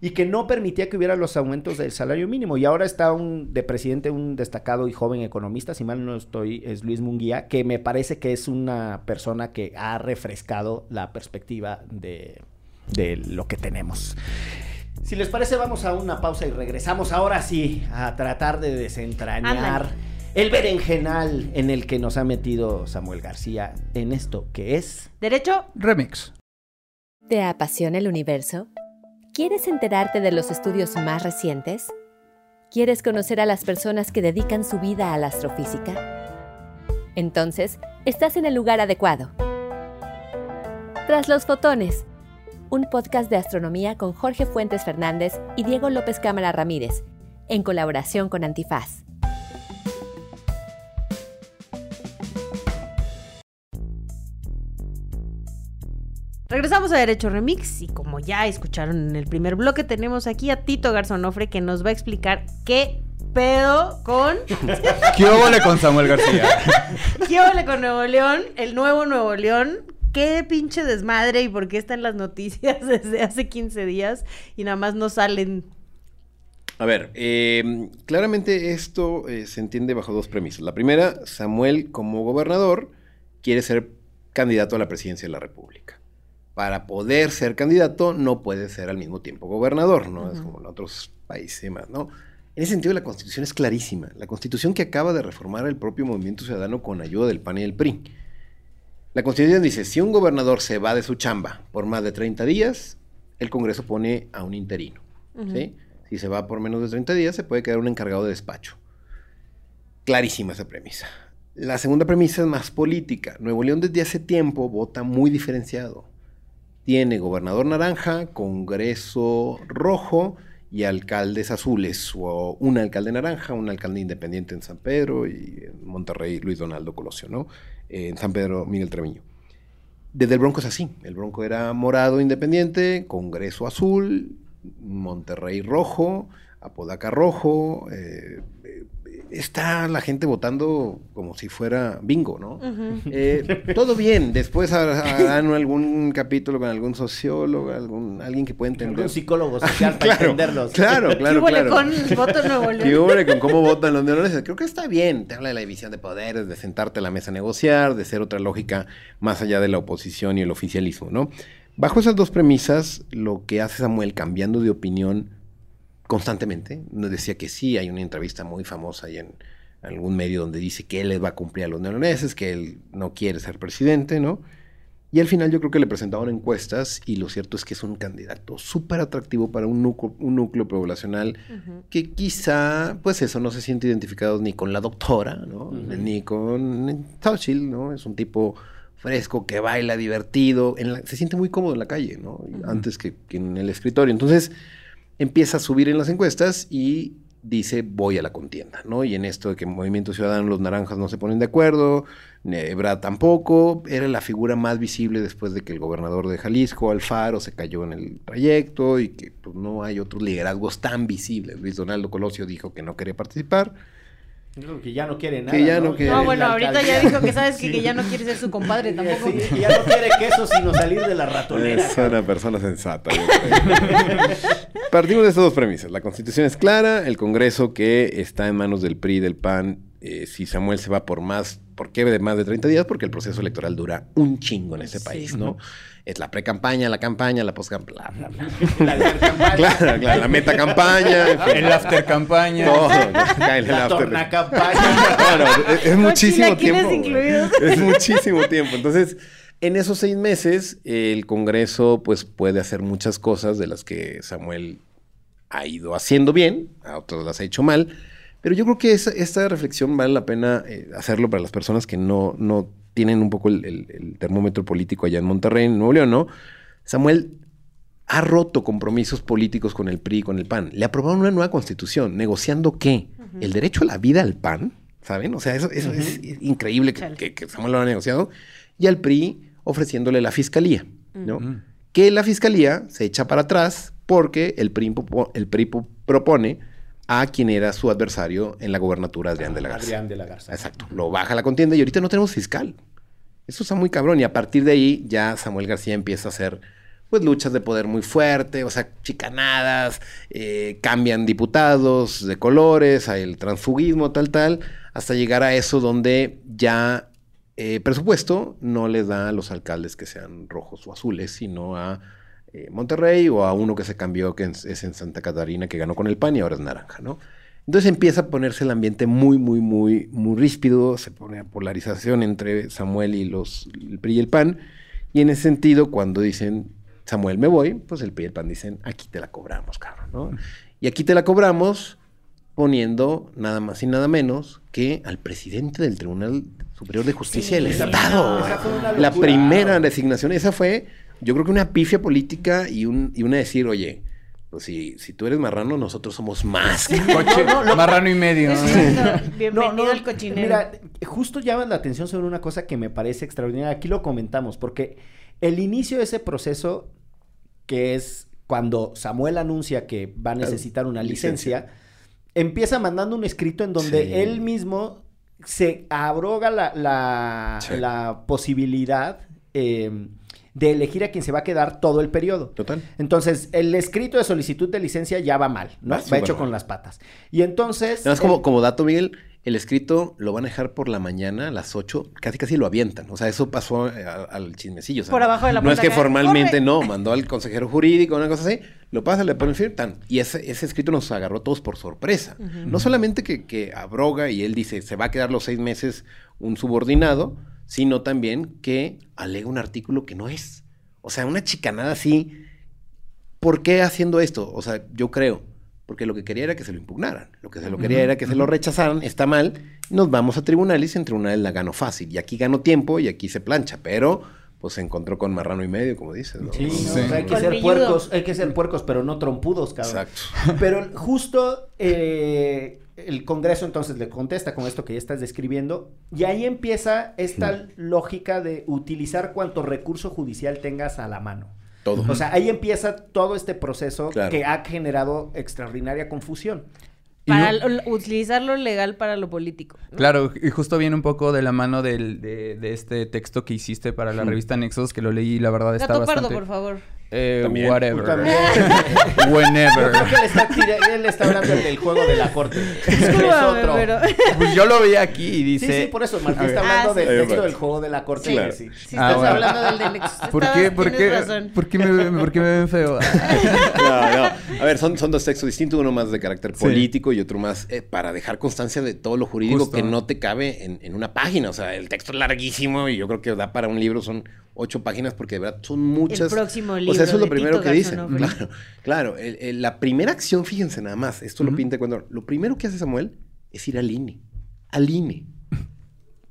y que no permitía que hubiera los aumentos del salario mínimo. Y ahora está un de presidente un destacado y joven economista, si mal no estoy, es Luis Munguía, que me parece que es una persona que ha refrescado la perspectiva de, de lo que tenemos. Si les parece, vamos a una pausa y regresamos ahora sí a tratar de desentrañar el berenjenal en el que nos ha metido Samuel García en esto que es... Derecho, Remix. ¿Te apasiona el universo? ¿Quieres enterarte de los estudios más recientes? ¿Quieres conocer a las personas que dedican su vida a la astrofísica? Entonces, estás en el lugar adecuado. Tras los fotones, un podcast de astronomía con Jorge Fuentes Fernández y Diego López Cámara Ramírez, en colaboración con Antifaz. Regresamos a Derecho Remix y como ya escucharon en el primer bloque, tenemos aquí a Tito Garzonofre que nos va a explicar qué pedo con... ¿Qué óvole con Samuel García? ¿Qué ole con Nuevo León? El nuevo Nuevo León. Qué pinche desmadre y por qué está en las noticias desde hace 15 días y nada más no salen. A ver, eh, claramente esto eh, se entiende bajo dos premisas. La primera, Samuel como gobernador quiere ser candidato a la presidencia de la República. Para poder ser candidato no puede ser al mismo tiempo gobernador, ¿no? Es como en otros países y demás, ¿no? En ese sentido la constitución es clarísima. La constitución que acaba de reformar el propio Movimiento Ciudadano con ayuda del PAN y del PRI. La constitución dice, si un gobernador se va de su chamba por más de 30 días, el Congreso pone a un interino. ¿sí? Si se va por menos de 30 días, se puede quedar un encargado de despacho. clarísima esa premisa. La segunda premisa es más política. Nuevo León desde hace tiempo vota muy diferenciado. Tiene gobernador naranja, Congreso rojo y alcaldes azules, o un alcalde naranja, un alcalde independiente en San Pedro y en Monterrey Luis Donaldo Colosio, ¿no? En San Pedro Miguel Treviño. Desde el Bronco es así. El Bronco era morado independiente, Congreso azul, Monterrey rojo, Apodaca rojo. eh, está la gente votando como si fuera bingo, ¿no? Eh, todo bien. Después har- harán algún capítulo con algún sociólogo, algún, alguien que pueda entender. Algún psicólogo social para Claro, entenderlos. claro, ¿Qué claro, huele claro. con voto Nuevo ¿Qué León? con cómo votan los neoloneses? Creo que está bien. Te habla de la división de poderes, de sentarte a la mesa a negociar, de ser otra lógica más allá de la oposición y el oficialismo, ¿no? Bajo esas dos premisas, lo que hace Samuel cambiando de opinión constantemente, nos decía que sí, hay una entrevista muy famosa ahí en algún medio donde dice que él les va a cumplir a los neoloneses, que él no quiere ser presidente, ¿no? Y al final yo creo que le presentaron encuestas y lo cierto es que es un candidato súper atractivo para un núcleo, un núcleo poblacional que quizá, pues eso, no se siente identificado ni con la doctora, ¿no? Ni con Xochitl, ¿no? Es un tipo fresco, que baila, divertido, en la- se siente muy cómodo en la calle, ¿no? Antes que, que en el escritorio. Entonces empieza a subir en las encuestas y dice voy a la contienda, ¿no? Y en esto de que Movimiento Ciudadano, los naranjas no se ponen de acuerdo, Ebrard tampoco, era la figura más visible después de que el gobernador de Jalisco, Alfaro, se cayó en el trayecto y que pues, no hay otros liderazgos tan visibles. Luis Donaldo Colosio dijo que no quería participar. Que ya no quiere nada. Que ya no quiere. No, bueno, ahorita ya dijo que sabes que, que ya no quiere ser su compadre tampoco. Sí, que ya no quiere queso sino salir de la ratonera. Es una persona sensata. yo creo. Partimos de estas dos premisas. La constitución es clara, el Congreso que está en manos del PRI y del PAN. eh, si Samuel se va por más, ¿por qué de más de 30 días? Porque el proceso electoral dura un chingo en este Sí. país, ¿no? Es la pre-campaña, la campaña, la post-campaña, bla, bla, bla. La campaña, Claro, claro, la meta-campaña. en fin, El after campaña. todo, en el la after. tornacampaña. Claro, es, es muchísimo tiempo. incluidos. Es muchísimo tiempo. Entonces, en esos seis meses, el Congreso pues puede hacer muchas cosas de las que Samuel ha ido haciendo bien, a otras las ha hecho mal. Pero yo creo que esa- esta reflexión vale la pena eh, hacerlo para las personas que no, no tienen un poco el, el- el termómetro político allá en Monterrey, en Nuevo León, ¿no? Samuel ha roto compromisos políticos con el PRI y con el PAN. Le aprobaron una nueva constitución, negociando qué? El derecho a la vida al PAN, ¿saben? O sea, eso, eso es increíble que, Chale. que- que Samuel lo ha negociado. Y al PRI ofreciéndole la fiscalía, ¿no? Que la fiscalía se echa para atrás porque el PRI, el propone a quien era su adversario en la gobernatura, Adrián de la Garza. Adrián de la Garza. Exacto. Lo baja la contienda y ahorita no tenemos fiscal. Eso está muy cabrón. Y a partir de ahí ya Samuel García empieza a hacer pues luchas de poder muy fuerte, o sea, chicanadas, eh, cambian diputados de colores, hay el transfugismo, tal, tal, hasta llegar a eso donde ya eh, presupuesto no le da a los alcaldes que sean rojos o azules, sino a eh, Monterrey o a uno que se cambió, que es, en Santa Catarina, que ganó con el PAN y ahora es naranja, ¿no? Entonces empieza a ponerse el ambiente muy, muy, muy, muy ríspido, se pone a polarización entre Samuel y los, el PRI y el PAN, y en ese sentido, cuando dicen, Samuel, me voy, pues el PRI y el PAN dicen, aquí te la cobramos, cabrón, ¿no? Y aquí te la cobramos poniendo nada más y nada menos que al presidente del Tribunal Superior de Justicia del esa- Estado. una la primera designación, esa fue, yo creo que una pifia política y, un, y una decir, oye, pues si, si tú eres marrano, nosotros somos más. Coche, marrano y medio. ¿no? Bienvenido No, no, al cochinero. Mira, justo llamas la atención sobre una cosa que me parece extraordinaria. Aquí lo comentamos, porque el inicio de ese proceso, que es cuando Samuel anuncia que va a necesitar una licencia, empieza mandando un escrito en donde Sí. él mismo se abroga la, la, Sí. la posibilidad eh, de elegir a quien se va a quedar todo el periodo. Total. Entonces, el escrito de solicitud de licencia ya va mal, ¿no? Va Va, hecho mal. con las patas. Y entonces... Nada más como, el- como dato, Miguel, el escrito lo van a dejar por la mañana a las 8, casi casi lo avientan. O sea, eso pasó eh, a- al chismecillo. o sea, Por abajo de la No es que formalmente "Corre". no, mandó al consejero jurídico, una cosa así, lo pasa, le ponen firme, tan. Y ese, ese escrito nos agarró a todos por sorpresa. No solamente que, que abroga y él dice, se va a quedar los seis meses un subordinado, sino también que alega un artículo que no es. O sea, una chicanada así. ¿Por qué haciendo esto? O sea, yo creo, porque lo que quería era que se lo impugnaran. Lo que se lo quería era que se lo rechazaran, está mal, nos vamos a tribunales y en tribunales la gano fácil. Y aquí gano tiempo y aquí se plancha, pero pues se encontró con marrano y medio, como dices, ¿no? Sí, no, Sí. o sea, hay que ser puercos, hay que ser puercos, pero no trompudos, cabrón. Exacto. Pero justo eh, el Congreso entonces le contesta con esto que ya estás describiendo y ahí empieza esta lógica de utilizar cuanto recurso judicial tengas a la mano. Todo. O sea, ahí empieza todo este proceso Claro. que ha generado extraordinaria confusión. Para lo- utilizar lo legal para lo político. ¿no? Claro, y justo viene un poco de la mano del- de, de este texto que hiciste para la revista Nexos, que lo leí y la verdad está Gato bastante... Pardo, por favor. Eh, También. whatever. También. Yo Whenever. creo que él está, tira- él está hablando del juego de la corte. es otro. pero... Pues yo lo vi aquí y Sí, dice... sí, por eso Martín está hablando Ah, sí. del texto del juego de la corte. Claro. sí. Sí, Ah, estás bueno. hablando del de Nexus. ¿Por Estaba- qué, por qué, por qué me, por qué me ven feo? No, no. A ver, son, son dos textos distintos, uno más de carácter Sí. político y otro más eh, para dejar constancia de todo lo jurídico Justo. que no te cabe en, en una página. O sea, el texto es larguísimo y yo creo que da para un libro, son ocho páginas porque de verdad son muchas. El próximo O libro sea, eso es lo primero que dicen. Garzonofre. Claro, claro. El- el- la primera acción, fíjense nada más, esto lo pinta cuando. Lo primero que hace Samuel es ir al INE. Al INE.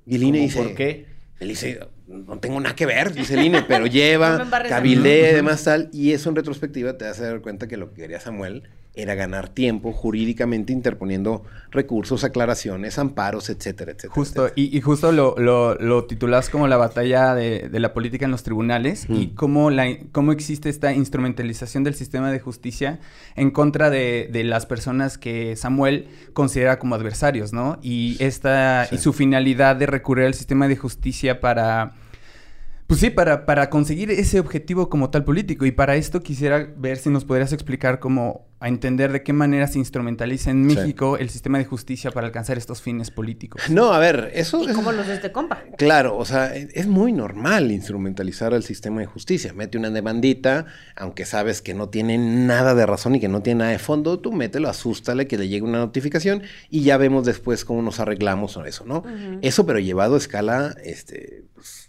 Y el INE ¿Cómo dice. ¿Por qué? Él dice, no tengo nada que ver, dice el INE, pero No lleva, cabildea y demás tal, y eso en retrospectiva te hace dar cuenta que lo que quería Samuel era ganar tiempo jurídicamente interponiendo recursos, aclaraciones, amparos, etcétera, etcétera. Justo, etcétera. y, y justo lo, lo, lo titulas como la batalla de, de la política en los tribunales y Mm. cómo, la, cómo existe esta instrumentalización del sistema de justicia en contra de, de las personas que Samuel considera como adversarios, ¿no? Y, esta, Sí. y su finalidad de recurrir al sistema de justicia para... Pues sí, para, para conseguir ese objetivo como tal político. Y para esto quisiera ver si nos podrías explicar cómo a entender de qué manera se instrumentaliza en Sí. México el sistema de justicia para alcanzar estos fines políticos. No, a ver, eso ¿Y es... cómo los de este compa? Claro, o sea, es es muy normal instrumentalizar al sistema de justicia. Mete una demandita, aunque sabes que no tiene nada de razón y que no tiene nada de fondo, tú mételo, asústale, que le llegue una notificación y ya vemos después cómo nos arreglamos con eso, ¿no? Eso, pero llevado a escala, este, pues,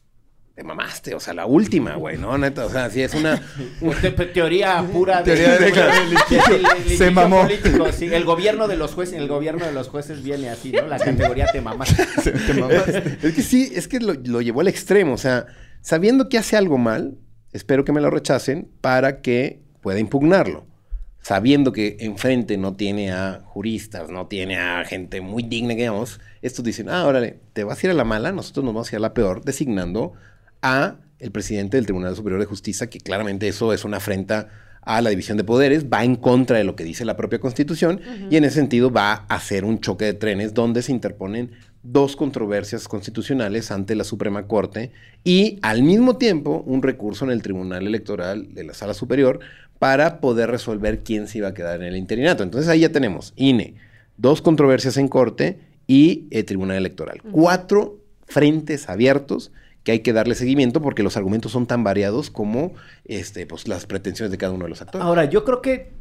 te mamaste, o sea, la última, güey, ¿no? Neta, o sea, si es una... Te- te- teoría pura de, Teoría de- de- Se mamó. político, sí. El gobierno de los jueces, el gobierno de los jueces viene así, ¿no? La categoría te mamas. es que sí, es que lo, lo llevó al extremo. O sea, sabiendo que hace algo mal, espero que me lo rechacen para que pueda impugnarlo. Sabiendo que enfrente no tiene a juristas, no tiene a gente muy digna, digamos, estos dicen, ah, órale, te vas a ir a la mala, nosotros nos vamos a ir a la peor, designando a el presidente del Tribunal Superior de Justicia, que claramente eso es una afrenta a la división de poderes, va en contra de lo que dice la propia Constitución y en ese sentido va a hacer un choque de trenes donde se interponen dos controversias constitucionales ante la Suprema Corte y al mismo tiempo un recurso en el Tribunal Electoral de la Sala Superior para poder resolver quién se iba a quedar en el interinato. Entonces ahí ya tenemos INE, dos controversias en Corte y el Tribunal Electoral. Cuatro frentes abiertos que hay que darle seguimiento porque los argumentos son tan variados como este, pues, las pretensiones de cada uno de los actores. Ahora, yo creo que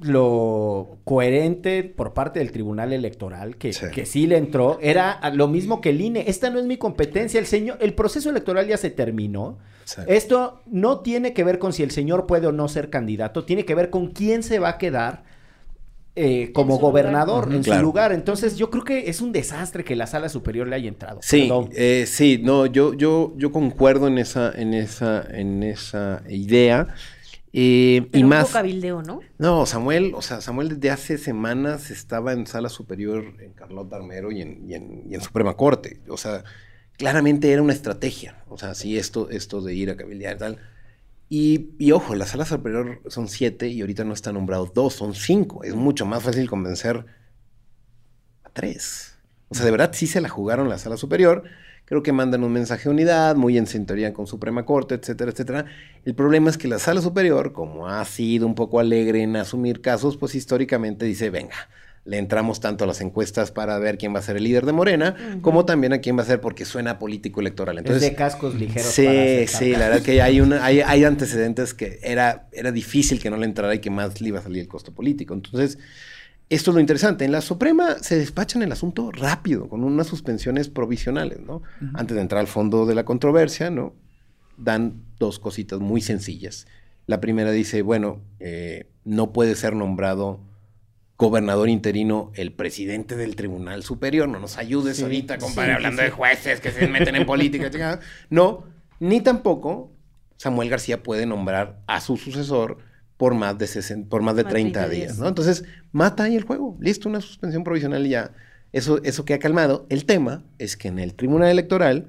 lo coherente por parte del Tribunal Electoral, que Sí. que sí le entró, era lo mismo que el INE. Esta no es mi competencia. El señor, el proceso electoral ya se terminó. Sí. Esto no tiene que ver con si el señor puede o no ser candidato, tiene que ver con quién se va a quedar eh, como lugar. gobernador en claro. su lugar. Entonces, yo creo que es un desastre que la sala superior le haya entrado. Sí, eh, sí, no, yo, yo, yo concuerdo en esa, en esa, en esa idea. Eh, Pero y un más. cabildeo, ¿no? No, Samuel, o sea, Samuel desde hace semanas estaba en sala superior en Carlota Armero y en, y en, y en Suprema Corte. O sea, claramente era una estrategia. O sea, sí, esto, esto de ir a cabildear y tal. Y, ojo, la sala superior son siete y ahorita no están nombrados dos, son cinco. Es mucho más fácil convencer a tres. O sea, de verdad sí se la jugaron la sala superior. Creo que mandan un mensaje de unidad, muy en sintonía con Suprema Corte, etcétera, etcétera. El problema es que la sala superior, como ha sido un poco alegre en asumir casos, pues históricamente dice, venga, le entramos tanto a las encuestas para ver quién va a ser el líder de Morena, como también a quién va a ser porque suena político electoral. Entonces, es de cascos ligeros. Sí, para sí, la verdad que hay, una, hay, hay antecedentes que era, era difícil que no le entrara y que más le iba a salir el costo político. Entonces, esto es lo interesante. En la Suprema se despachan el asunto rápido, con unas suspensiones provisionales, ¿no? Antes de entrar al fondo de la controversia, ¿no? Dan dos cositas muy sencillas. La primera dice, bueno, eh, no puede ser nombrado gobernador interino, el presidente del Tribunal Superior. No nos ayudes Sí, ahorita, compadre, sí, hablando sí. de jueces que se meten en política. chingada. No, ni tampoco Samuel García puede nombrar a su sucesor por más de, 60 por más de Más 30 30 días, días. ¿no? Entonces, mata ahí el juego. Listo, una suspensión provisional y ya. Eso, eso que ha calmado. El tema es que en el Tribunal Electoral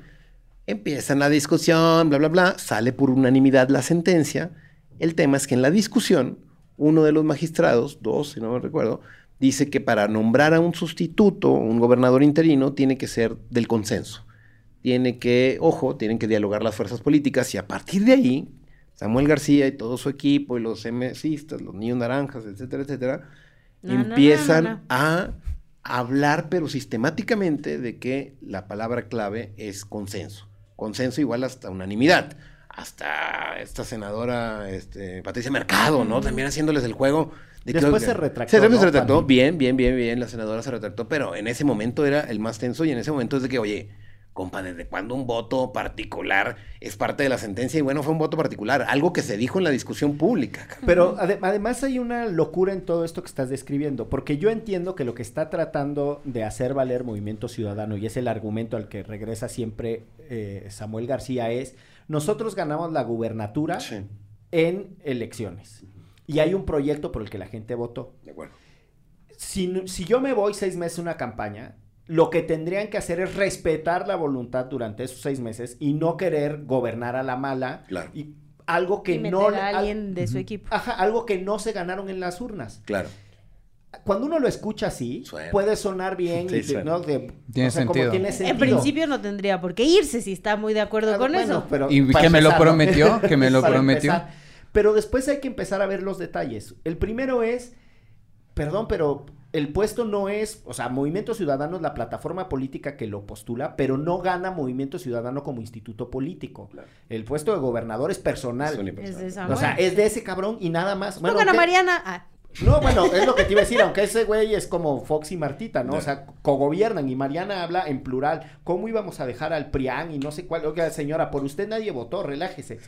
empiezan la discusión, bla, bla, bla, sale por unanimidad la sentencia. El tema es que en la discusión, uno de los magistrados, dos, si no me recuerdo, dice que para nombrar a un sustituto, un gobernador interino, tiene que ser del consenso. Tiene que, ojo, tienen que dialogar las fuerzas políticas y a partir de ahí, Samuel García y todo su equipo y los MSistas, los niños naranjas, etcétera, etcétera, No, empiezan no, no. a hablar, pero sistemáticamente, de que la palabra clave es consenso. Consenso igual hasta unanimidad. Hasta esta senadora este, Patricia Mercado, ¿no? También haciéndoles el juego. de Después se retractó, Se, después ¿no? se retractó. Bien, bien, bien, bien. La senadora se retractó, pero en ese momento era el más tenso y en ese momento es de que, oye, compa, ¿desde cuándo un voto particular es parte de la sentencia? Y bueno, fue un voto particular, algo que se dijo en la discusión pública. Pero ade- además hay una locura en todo esto que estás describiendo, porque yo entiendo que lo que está tratando de hacer valer Movimiento Ciudadano, y es el argumento al que regresa siempre eh, Samuel García, es, nosotros ganamos la gubernatura Sí, en elecciones, y hay un proyecto por el que la gente votó. de acuerdo. Si, no- si yo me voy seis meses a una campaña, lo que tendrían que hacer es respetar la voluntad durante esos seis meses y no querer gobernar a la mala. Claro. Y algo que y meter no... le- a al- alguien de su equipo. Ajá, algo que no se ganaron en las urnas. Claro. Cuando uno lo escucha así, Suena. puede sonar bien Sí, y. ¿no? De- Tiene o sea, como sentido. tiene En sentido. principio no tendría por qué irse si está muy de acuerdo con bueno, eso. pero Y que me lo prometió, que me lo prometió. empezar. Pero después hay que empezar a ver los detalles. El primero es, perdón, pero el puesto no es, o sea, Movimiento Ciudadano es la plataforma política que lo postula, pero no gana Movimiento Ciudadano como instituto político. Claro. El puesto de gobernador es personal. Es o sea, es de ese cabrón y nada más. Bueno, Pongan a aunque- Mariana. Ah, No, bueno, es lo que te iba a decir, aunque ese güey es como Fox y Martita, ¿no? O sea, cogobiernan y Mariana habla en plural. ¿Cómo íbamos a dejar al PRIAN y no sé cuál? Oiga, señora, por usted nadie votó, relájese.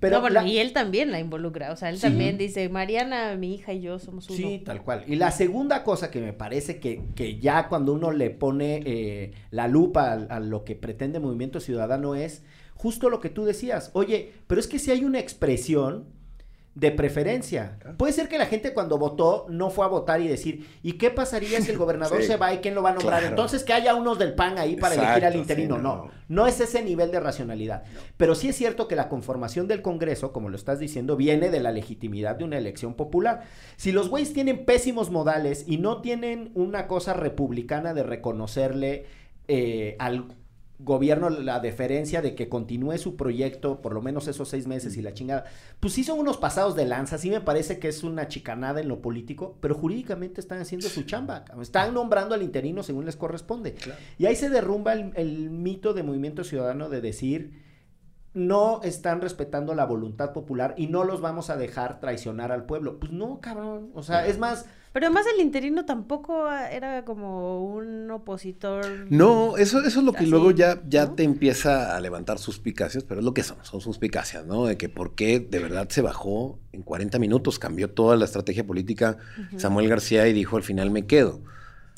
Pero no, bueno, la- y él también la involucra. O sea, él Sí. también dice, Mariana, mi hija y yo somos uno. Sí, tal cual. Y la segunda cosa que me parece que, que ya cuando uno le pone eh, la lupa a, a lo que pretende Movimiento Ciudadano es justo lo que tú decías. Oye, pero es que si hay una expresión de preferencia. Puede ser que la gente cuando votó no fue a votar y decir, ¿y qué pasaría si el gobernador Sí. se va y quién lo va a nombrar? Claro. Entonces que haya unos del PAN ahí para elegir al interino. sí, no, no. no es ese nivel de racionalidad. Pero sí es cierto que la conformación del Congreso, como lo estás diciendo, viene de la legitimidad de una elección popular. Si los güeyes tienen pésimos modales y no tienen una cosa republicana de reconocerle eh, al gobierno la deferencia de que continúe su proyecto por lo menos esos seis meses y la chingada, pues sí son unos pasados de lanza, sí me parece que es una chicanada en lo político, pero jurídicamente están haciendo su chamba, están nombrando al interino según les corresponde. Y ahí se derrumba el, el mito de movimiento ciudadano de decir no están respetando la voluntad popular y no los vamos a dejar traicionar al pueblo. Pues no, cabrón. O sea, es más, Pero además el interino tampoco era como un opositor. No, eso, eso es lo que Así, luego ya, ya ¿no? te empieza a levantar suspicacias, pero es lo que son, son suspicacias, ¿no? De que por qué de verdad se bajó en 40 minutos, cambió toda la estrategia política Samuel García y dijo al final me quedo.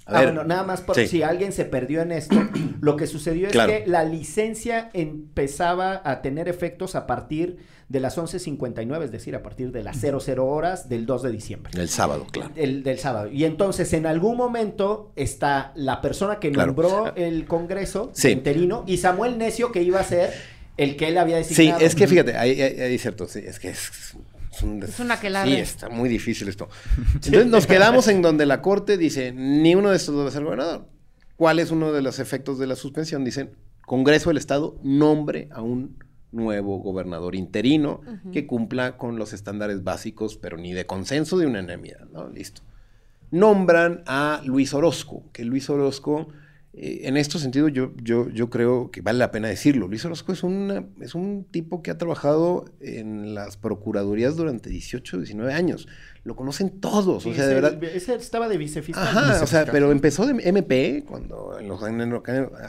A Ah, ver, bueno, nada más por sí. si alguien se perdió en esto, lo que sucedió es Claro. que la licencia empezaba a tener efectos a partir de las 11.59, es decir, a partir de las 00 horas del 2 de diciembre. el sábado, claro. El, del sábado. Y entonces, en algún momento está la persona que Claro. nombró el Congreso Sí. interino y Samuel Necio, que iba a ser el que él había Sí, designado. es que fíjate, ahí, ahí- ahí es cierto, sí, es que es, es un des- Es una aquelarre. Sí, está muy difícil esto. Entonces nos quedamos en donde la Corte dice, ni uno de estos debe ser gobernador. ¿Cuál es uno de los efectos de la suspensión? Dicen, Congreso del Estado nombre a un nuevo gobernador interino que cumpla con los estándares básicos, pero ni de consenso de unanimidad, ¿no? Listo. Nombran a Luis Orozco, que Luis Orozco, en este sentido yo, yo, yo creo que vale la pena decirlo. Luis Orozco es, una, es un tipo que ha trabajado en las procuradurías durante 18, 19 años. Lo conocen todos, Sí, o sea, ese- de verdad. Ese estaba de vicefiscal. Ajá, o sea, pero empezó de MP cuando en, los, en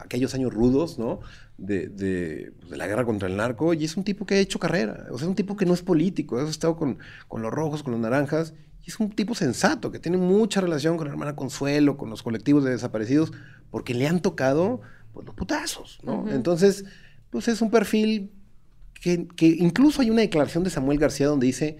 aquellos años rudos, ¿no? De, de, pues, de la guerra contra el narco, y es un tipo que ha hecho carrera, o sea, es un tipo que no es político, ha estado con, con los rojos, con los naranjas, y Y es un tipo sensato, que tiene mucha relación con la hermana Consuelo, con los colectivos de desaparecidos, porque le han tocado pues, los putazos, ¿no? Entonces, pues es un perfil que, que incluso hay una declaración de Samuel García donde dice,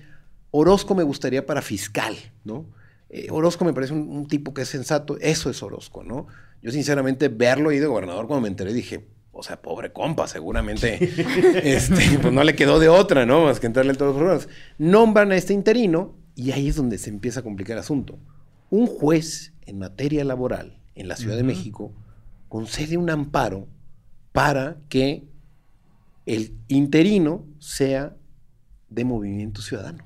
Orozco me gustaría para fiscal, ¿no? Eh, Orozco me parece un, un tipo que es sensato, eso es Orozco, ¿no? Yo sinceramente verlo ahí de gobernador cuando me enteré dije, o sea, pobre compa, seguramente este, pues no le quedó de otra, ¿no? Más que entrarle en todos los problemas. Nombran a este interino y ahí es donde se empieza a complicar el asunto. Un juez en materia laboral en la Ciudad de México concede un amparo para que el interino sea de movimiento ciudadano.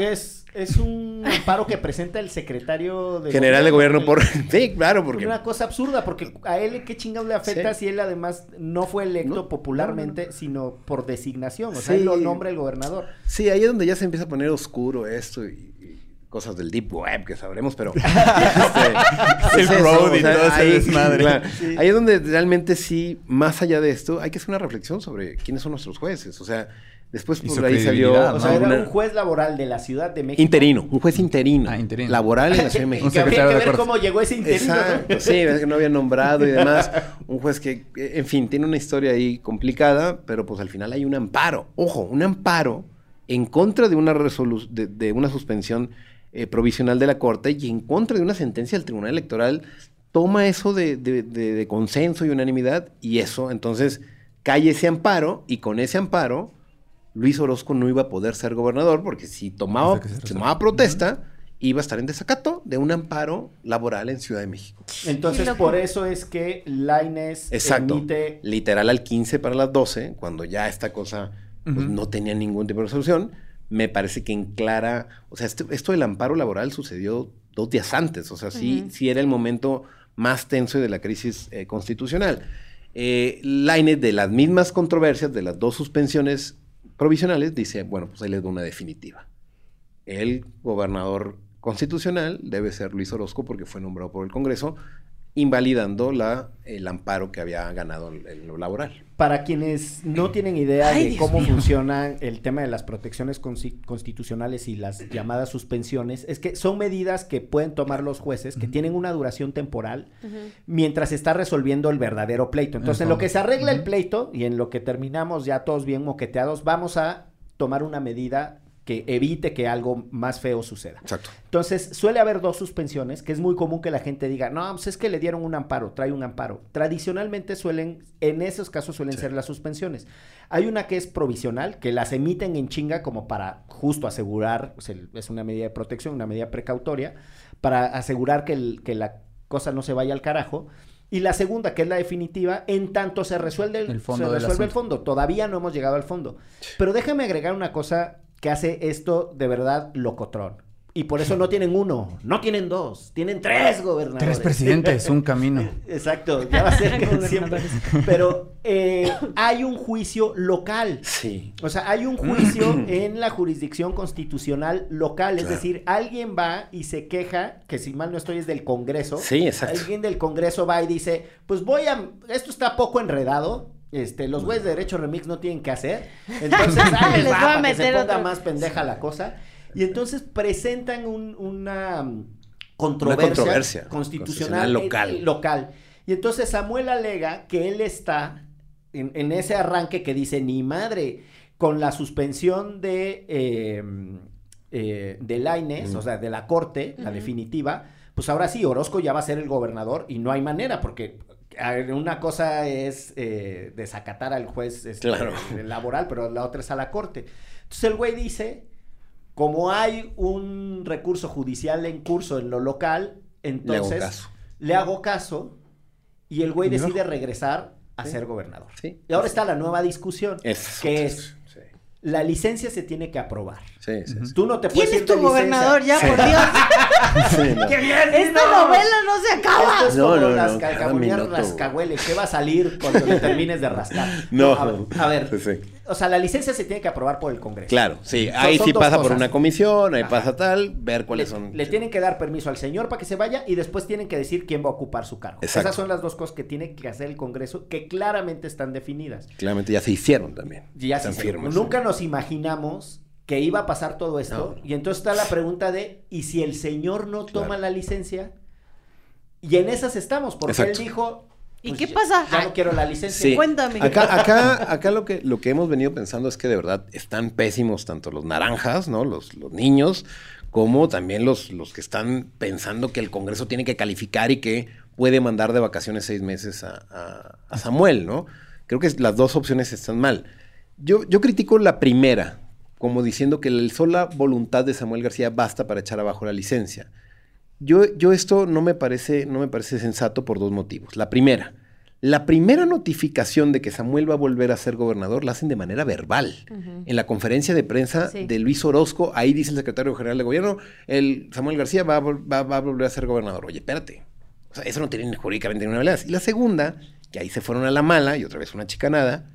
Es, es un amparo que presenta el secretario de General de gobierno por... Sí, claro, porque... Una cosa absurda, porque a él qué chingados le afecta Sí. si él además no fue electo No, popularmente, sino por designación. O sea, él lo nombra el gobernador. Sí, ahí es donde ya se empieza a poner oscuro esto y, y cosas del deep web que sabremos, pero este, Silk es eso, Road y o sea, todo ese ahí, desmadre. claro, ahí es donde realmente sí, más allá de esto, hay que hacer una reflexión sobre quiénes son nuestros jueces. O sea, después por ahí salió O sea, era un juez laboral de la Ciudad de México. interino, un juez interino, Ah, interino. laboral en la Ciudad de Y México. que habría que ver cómo llegó ese interino. sí, es que no había nombrado y demás. Un juez que, en fin, tiene una historia ahí complicada, pero pues al final hay un amparo. Ojo, un amparo en contra de una resolu- de, de una suspensión eh, provisional de la Corte y en contra de una sentencia del Tribunal Electoral. Toma eso de, de- de- de consenso y unanimidad y eso, entonces, cae ese amparo y con ese amparo Luis Orozco no iba a poder ser gobernador porque si tomaba, si tomaba protesta, iba a estar en desacato de un amparo laboral en Ciudad de México. Entonces, loco. por eso es que Laines Exacto. emite Literal al 15 para las 12, cuando ya esta cosa pues, no tenía ningún tipo de resolución, me parece que en clara, o sea, este- esto del amparo laboral sucedió dos días antes, o sea, sí, sí era el momento más tenso de la crisis eh, constitucional. Eh, Lainez, de las mismas controversias, de las dos suspensiones provisionales, dice, bueno, pues ahí les doy una definitiva. El gobernador constitucional debe ser Luis Orozco porque fue nombrado por el Congreso, invalidando la, el amparo que había ganado en, lo laboral. Para quienes no tienen idea Ay, de Dios cómo mío. funciona el tema de las protecciones constitucionales y las llamadas suspensiones, es que son medidas que pueden tomar los jueces que tienen una duración temporal mientras se está resolviendo el verdadero pleito. Entonces, en lo que se arregla el pleito y en lo que terminamos ya todos bien moqueteados, vamos a tomar una medida que evite que algo más feo suceda. Exacto. Entonces, suele haber dos suspensiones, que es muy común que la gente diga, no, pues es que le dieron un amparo, trae un amparo. Tradicionalmente suelen, en esos casos suelen ser las suspensiones. Hay una que es provisional, que las emiten en chinga como para justo asegurar, o sea, es una medida de protección, una medida precautoria, para asegurar que, el- que la cosa no se vaya al carajo. Y la segunda, que es la definitiva, en tanto se resuelve el, El fondo se resuelve el fondo. Todavía no hemos llegado al fondo. Pero déjame agregar una cosa que hace esto de verdad locotrón. Y por eso no tienen uno, no tienen dos, tienen tres gobernadores. Tres presidentes, un camino. Exacto, ya va a ser que siempre. Gobernadores. Pero eh, hay un juicio local. Sí. O sea, hay un juicio en la jurisdicción constitucional local, es Claro. decir, alguien va y se queja, que si mal no estoy es del Congreso. Sí, exacto. Alguien del Congreso va y dice, pues voy a, esto está poco enredado, este, los güeyes de Derecho Remix no tienen que hacer, entonces ahí les Les va voy a para que se meter ponga otro. más pendeja la cosa. Y entonces presentan un- una mm, controversia, controversia constitucional constitucional local. eh, local. Y entonces Samuel alega que él está en, en ese arranque que dice, ni madre, con la suspensión de, eh, eh, de Lainez, Mm. o sea, de la corte, la definitiva, pues ahora sí, Orozco ya va a ser el gobernador y no hay manera, porque una cosa es eh, desacatar al juez este, Claro. laboral, pero la otra es a la corte. Entonces el güey dice, como hay un recurso judicial en curso en lo local, entonces caso. le hago caso y el güey decide regresar a Sí. ser gobernador. Sí. Y ahora está la nueva discusión, Es, que es, Sí, la licencia se tiene que aprobar. Sí, sí. sí. Tú no te ¿Quién puedes es ir tu de gobernador ya, por Dios? Sí, no. ¡Qué bien! Esta no! novela no se acaba. Esto es No, como no, las no, rascahueles. ¿Qué va a salir cuando le termines de rascar? No. A ver, a ver, Sí, sí. o sea, la licencia se tiene que aprobar por el Congreso. Claro, sí. Ahí son sí pasa por una comisión, ahí Ajá. pasa tal, ver Le, cuáles son. le tienen que dar permiso al señor para que se vaya y después tienen que decir quién va a ocupar su cargo. Exacto. Esas son las dos cosas que tiene que hacer el Congreso que claramente están definidas. Claramente ya se hicieron también. Ya Están se firmes. Nunca nos imaginamos que iba a pasar todo esto. No. Y entonces está la pregunta de, ¿y si el señor no toma Claro. la licencia? Y en esas estamos, porque Exacto. él dijo... ¿Y pues, qué ya- pasa? Ya no quiero la licencia. Sí. Cuéntame. Acá, acá, acá lo que, lo que hemos venido pensando es que de verdad están pésimos tanto los naranjas, ¿no? Los, los niños, como también los, los que están pensando que el Congreso tiene que calificar y que puede mandar de vacaciones seis meses a, a- a Samuel, ¿no? Creo que las dos opciones están mal. Yo, yo critico la primera, como diciendo que la sola voluntad de Samuel García basta para echar abajo la licencia. Yo, yo esto no me, parece, no me parece sensato por dos motivos. La primera, la primera notificación de que Samuel va a volver a ser gobernador la hacen de manera verbal. En la conferencia de prensa Sí. de Luis Orozco, ahí dice el secretario general de gobierno, el Samuel García va a, vol- va- va a volver a ser gobernador. Oye, espérate. O sea, eso no tiene jurídicamente ninguna validez. Y la segunda, que ahí se fueron a la mala y otra vez una chicanada,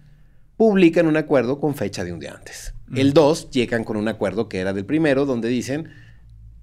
publican un acuerdo con fecha de un día antes. El 2 llegan con un acuerdo que era del primero, donde dicen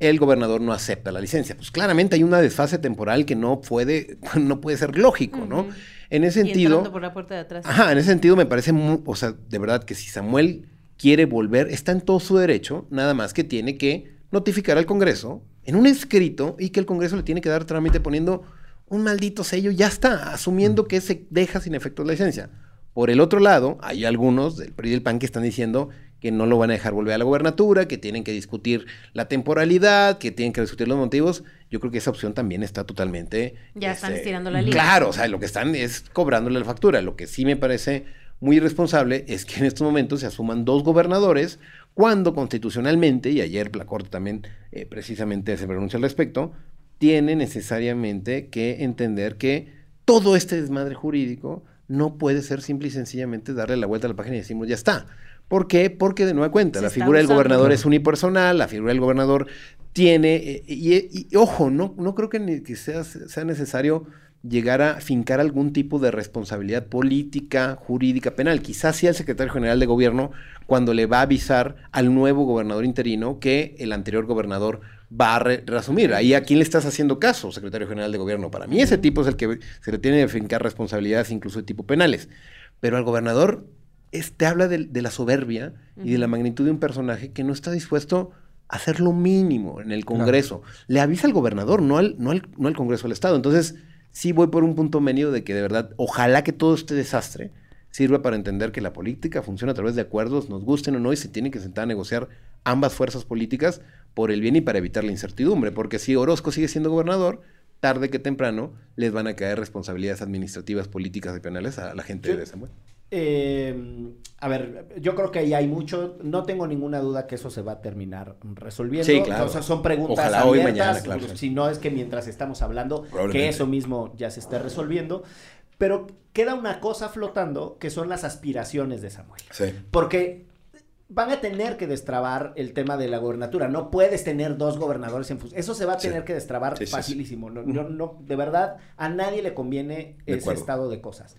el gobernador no acepta la licencia. Pues claramente hay una desfase temporal que no puede, no puede ser lógico, ¿no? En ese Y sentido, por la puerta de atrás. Ajá, en ese sentido me parece, mu- o sea, de verdad que si Samuel quiere volver, está en todo su derecho, nada más que tiene que notificar al Congreso en un escrito y que el Congreso le tiene que dar trámite poniendo un maldito sello, ya está, asumiendo que se deja sin efecto la licencia. Por el otro lado, hay algunos del PRI y del PAN que están diciendo que no lo van a dejar volver a la gobernatura, que tienen que discutir la temporalidad, que tienen que discutir los motivos. Yo creo que esa opción también está totalmente... Ya están este, estirando la liga. Claro, o sea, lo que están es cobrándole la factura. Lo que sí me parece muy irresponsable es que en estos momentos se asuman dos gobernadores cuando constitucionalmente, y ayer la Corte también eh, precisamente se pronuncia al respecto, tiene necesariamente que entender que todo este desmadre jurídico no puede ser simple y sencillamente darle la vuelta a la página y decimos ya está. ¿Por qué? Porque de nueva cuenta, Se la figura del gobernador es unipersonal, la figura del gobernador tiene, eh, y, y- y ojo, no, no creo que, ni- que sea, sea necesario llegar a fincar algún tipo de responsabilidad política, jurídica, penal. Quizás sea el secretario general de gobierno cuando le va a avisar al nuevo gobernador interino que el anterior gobernador va a re- reasumir. Ahí a quién le estás haciendo caso, secretario general de gobierno. Para mí ese tipo es el que se le tiene que fincar responsabilidades incluso de tipo penales. Pero al gobernador es- te habla de, de la soberbia y de la magnitud de un personaje que no está dispuesto a hacer lo mínimo en el Congreso. Le avisa al gobernador, no al, no, al, no al Congreso del Estado. Entonces, sí voy por un punto medio de que de verdad, ojalá que todo este desastre sirva para entender que la política funciona a través de acuerdos, nos gusten o no, y se tienen que sentar a negociar ambas fuerzas políticas por el bien y para evitar la incertidumbre. Porque si Orozco sigue siendo gobernador, tarde que temprano les van a caer responsabilidades administrativas, políticas y penales a la gente de Samuel. Eh, a ver, yo creo que ahí hay mucho, no tengo ninguna duda que eso se va a terminar resolviendo. Sí, claro. Entonces son preguntas Ojalá hoy, abiertas, mañana, claro, sí. si no es que mientras estamos hablando, que eso mismo ya se esté resolviendo. Pero queda una cosa flotando que son las aspiraciones de Samuel. Sí. Porque van a tener que destrabar el tema de la gobernatura. No puedes tener dos gobernadores en función. Eso se va a Sí. tener que destrabar Sí, sí, sí. facilísimo. No, no- de verdad, a nadie le conviene De ese acuerdo. estado de cosas.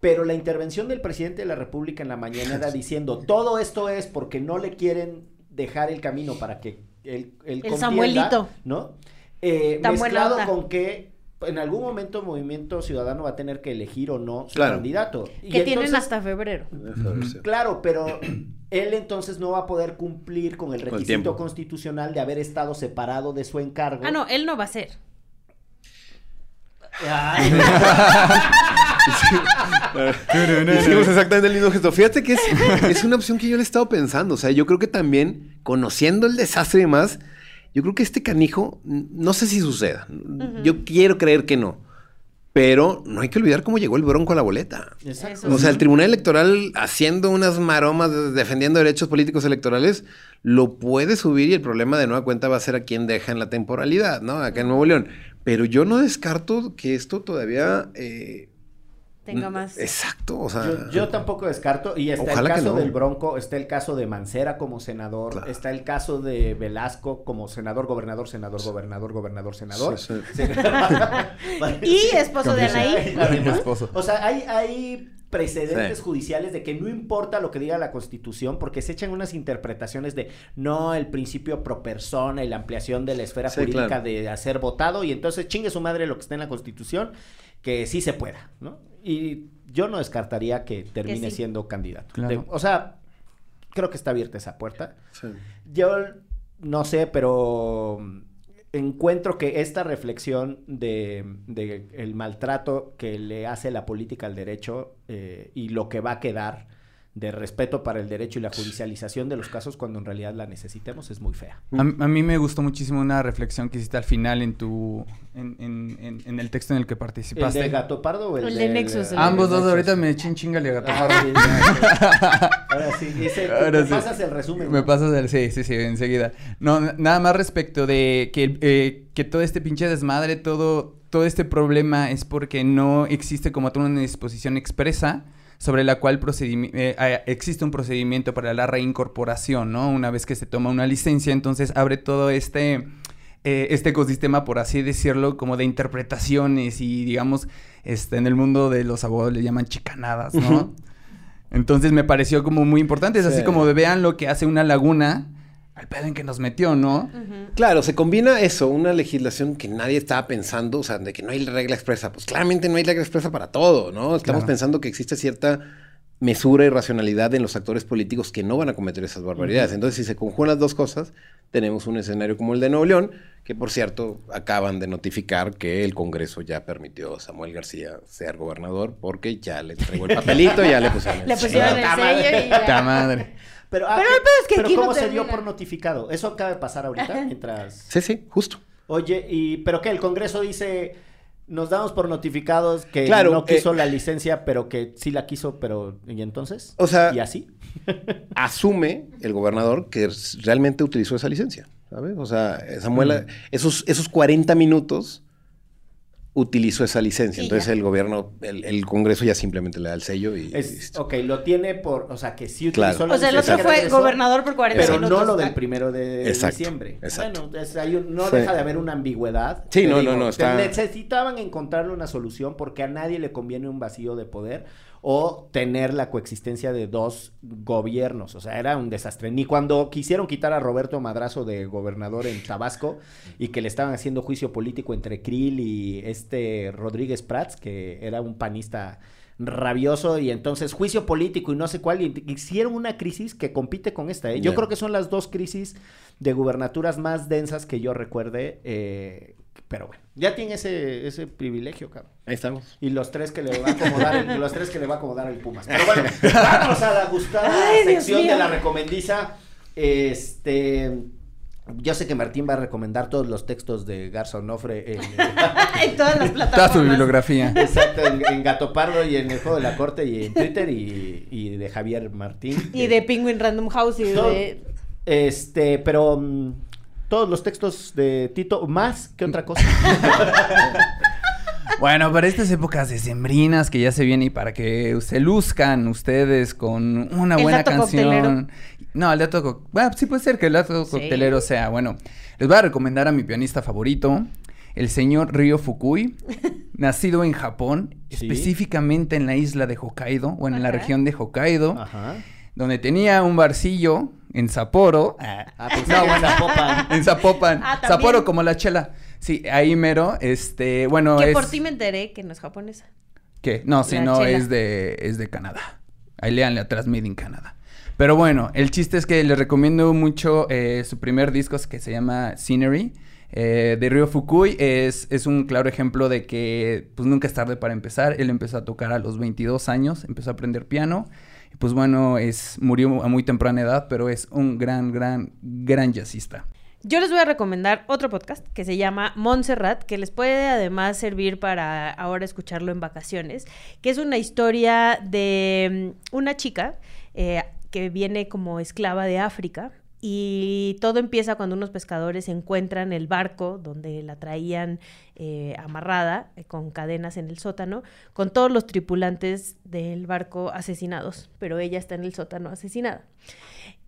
Pero la intervención del presidente de la República en la mañanera diciendo todo esto es porque no le quieren dejar el camino para que él, él El contienda", Samuelito. ¿no? Eh, mezclado con que en algún momento Movimiento Ciudadano va a tener que elegir o no su Claro. candidato. Y Que tienen entonces- hasta febrero. Claro, pero él entonces no va a poder cumplir con el Con el requisito constitucional de haber estado separado de su encargo. Ah, no, él no va a ser. Ay, Hicimos exactamente el mismo gesto. Fíjate que es, es una opción que yo le he estado pensando. O sea, yo creo que también, conociendo el desastre y demás, yo creo que este canijo, no sé si suceda. Yo quiero creer que no. Pero no hay que olvidar cómo llegó el bronco a la boleta. Exacto. O sea, el Tribunal Electoral haciendo unas maromas de- defendiendo derechos políticos electorales lo puede subir y el problema de nueva cuenta va a ser a quién deja en la temporalidad, ¿no? Acá en Nuevo León. Pero yo no descarto que esto todavía... eh, Tenga más. Exacto, o sea... Yo, yo tampoco descarto, y está el caso no. del Bronco, está el caso de Mancera como senador, Claro. está el caso de Velasco como senador, gobernador, senador, gobernador, gobernador, senador. Sí, Sí. Y esposo de Anaí. además. O sea, hay, hay precedentes Sí. judiciales de que no importa lo que diga la Constitución, porque se echan unas interpretaciones de no, el principio pro persona y la ampliación de la esfera Sí, jurídica claro. de hacer votado, y entonces chingue su madre lo que está en la Constitución, que sí se pueda, ¿no? Y yo no descartaría que termine sí. siendo candidato. Claro. De- o sea, creo que está abierta esa puerta. Sí. Yo no sé, pero encuentro que esta reflexión de, de el maltrato que le hace la política al derecho eh, y lo que va a quedar de respeto para el derecho y la judicialización de los casos cuando en realidad la necesitemos es muy fea. A, a mí me gustó muchísimo una reflexión que hiciste al final en tu en, en- en- en el texto en el que ¿El participaste. de Gato Pardo o el, El de del- Nexus, el de Ambos dos ahorita me chin chingale gato. Ah, sí, ya. Ahora sí, dice, Ahora me sí. pasas el resumen. Me pasas el... Sí, sí, sí, enseguida. No, nada más respecto de que, eh, que todo este pinche desmadre, todo, todo este problema es porque no existe como tal una disposición expresa sobre la cual eh, existe un procedimiento para la reincorporación, ¿no? Una vez que se toma una licencia, entonces abre todo este... eh, este ecosistema, por así decirlo, como de interpretaciones y digamos, este, en el mundo de los abogados le llaman chicanadas, ¿no? Entonces me pareció como muy importante. Es así Sí. como vean lo que hace una laguna al pedo en que nos metió, ¿no? Claro, se combina eso, una legislación que nadie estaba pensando, o sea, de que no hay regla expresa. Pues claramente no hay regla expresa para todo, ¿no? Estamos Claro. pensando que existe cierta mesura y racionalidad en los actores políticos que no van a cometer esas barbaridades. Entonces, si se conjugan las dos cosas, tenemos un escenario como el de Nuevo León, que por cierto acaban de notificar que el Congreso ya permitió a Samuel García ser gobernador porque ya le entregó el papelito, ya le pusieron el Le pusieron el sello. sello y ya. ¡Ta madre! Pero, ah, Pero ¿qué- es que pero aquí no ¿cómo se dio por notificado? Eso acaba de pasar ahorita mientras... Sí, sí, justo. Oye, y pero que el Congreso dice, nos damos por notificados que Claro, no quiso eh, la licencia, pero que sí la quiso, pero ¿y entonces? O sea- ¿Y así? asume el gobernador que realmente utilizó esa licencia, ¿sabes? O sea, Samuel, esos, esos 40 minutos utilizó esa licencia. Entonces ya. el gobierno, el, el Congreso ya simplemente le da el sello y... Es, listo. ok, lo tiene por, o sea, que sí utilizó Claro. la O sea, el otro que fue regresó, gobernador por 40 Pero minutos. no lo del primero de Exacto, diciembre. exacto. Bueno, es- hay un- no Sí. deja de haber una ambigüedad. Sí, no, no, no, está- Necesitaban encontrarle una solución porque a nadie le conviene un vacío de poder o tener la coexistencia de dos gobiernos. O sea, era un desastre. Ni cuando quisieron quitar a Roberto Madrazo de gobernador en Tabasco y que le estaban haciendo juicio político entre Krill y este Rodríguez Prats, que era un panista rabioso y entonces juicio político y no sé cuál y hicieron una crisis que compite con esta. ¿eh? Yo creo que son las dos crisis de gubernaturas más densas que yo recuerde, eh, pero bueno, ya tiene ese, ese privilegio, cabrón. Ahí estamos. Y los tres que le va a acomodar el, los tres que le va a acomodar el Pumas. Pero bueno, vamos a la gustada Ay, sección de la recomendiza. Este yo sé que Martín va a recomendar todos los textos de Garza Onofre en, en todas las plataformas. Toda su bibliografía. exacto, en, en Gato Pardo y en el juego de la corte y en Twitter y, y de Javier Martín. Y de Penguin Random House y de... Este, pero mm, todos los textos de Tito, más que otra cosa. Bueno, para estas épocas decembrinas que ya se viene y para que se luzcan ustedes con una El buena dato canción. coctelero. No, el dato co- bueno, sí puede ser que el dato Sí. coctelero sea. Bueno, les voy a recomendar a mi pianista favorito, el señor Ryo Fukui, nacido en Japón, Sí. específicamente en la isla de Hokkaido, o en la región de Hokkaido, Ajá. Donde tenía un barcillo en Sapporo. Ah, pensé que en Zapopan. En Zapopan. Ah. Sapporo como la chela. Sí, ahí mero, este, bueno, Que es... por ti me enteré que no es japonesa. ¿Qué? No, si no, chela. es de, es de Canadá. Ahí léanle atrás, Made in Canada. Pero bueno, el chiste es que les recomiendo mucho eh, su primer disco que se llama Scenery. eh, de Ryo Fukui es, es un claro ejemplo de que pues nunca es tarde para empezar. Él empezó a tocar a los 22 años, empezó a aprender piano. Pues bueno, es, murió a muy temprana edad, pero es un gran, gran, gran jazzista. Yo les voy a recomendar otro podcast que se llama Montserrat, que les puede además servir para ahora escucharlo en vacaciones, que es una historia de mm, una chica eh, que viene como esclava de África. Y todo empieza cuando unos pescadores encuentran el barco donde la traían eh, amarrada eh, con cadenas en el sótano, con todos los tripulantes del barco asesinados, pero ella está en el sótano asesinada.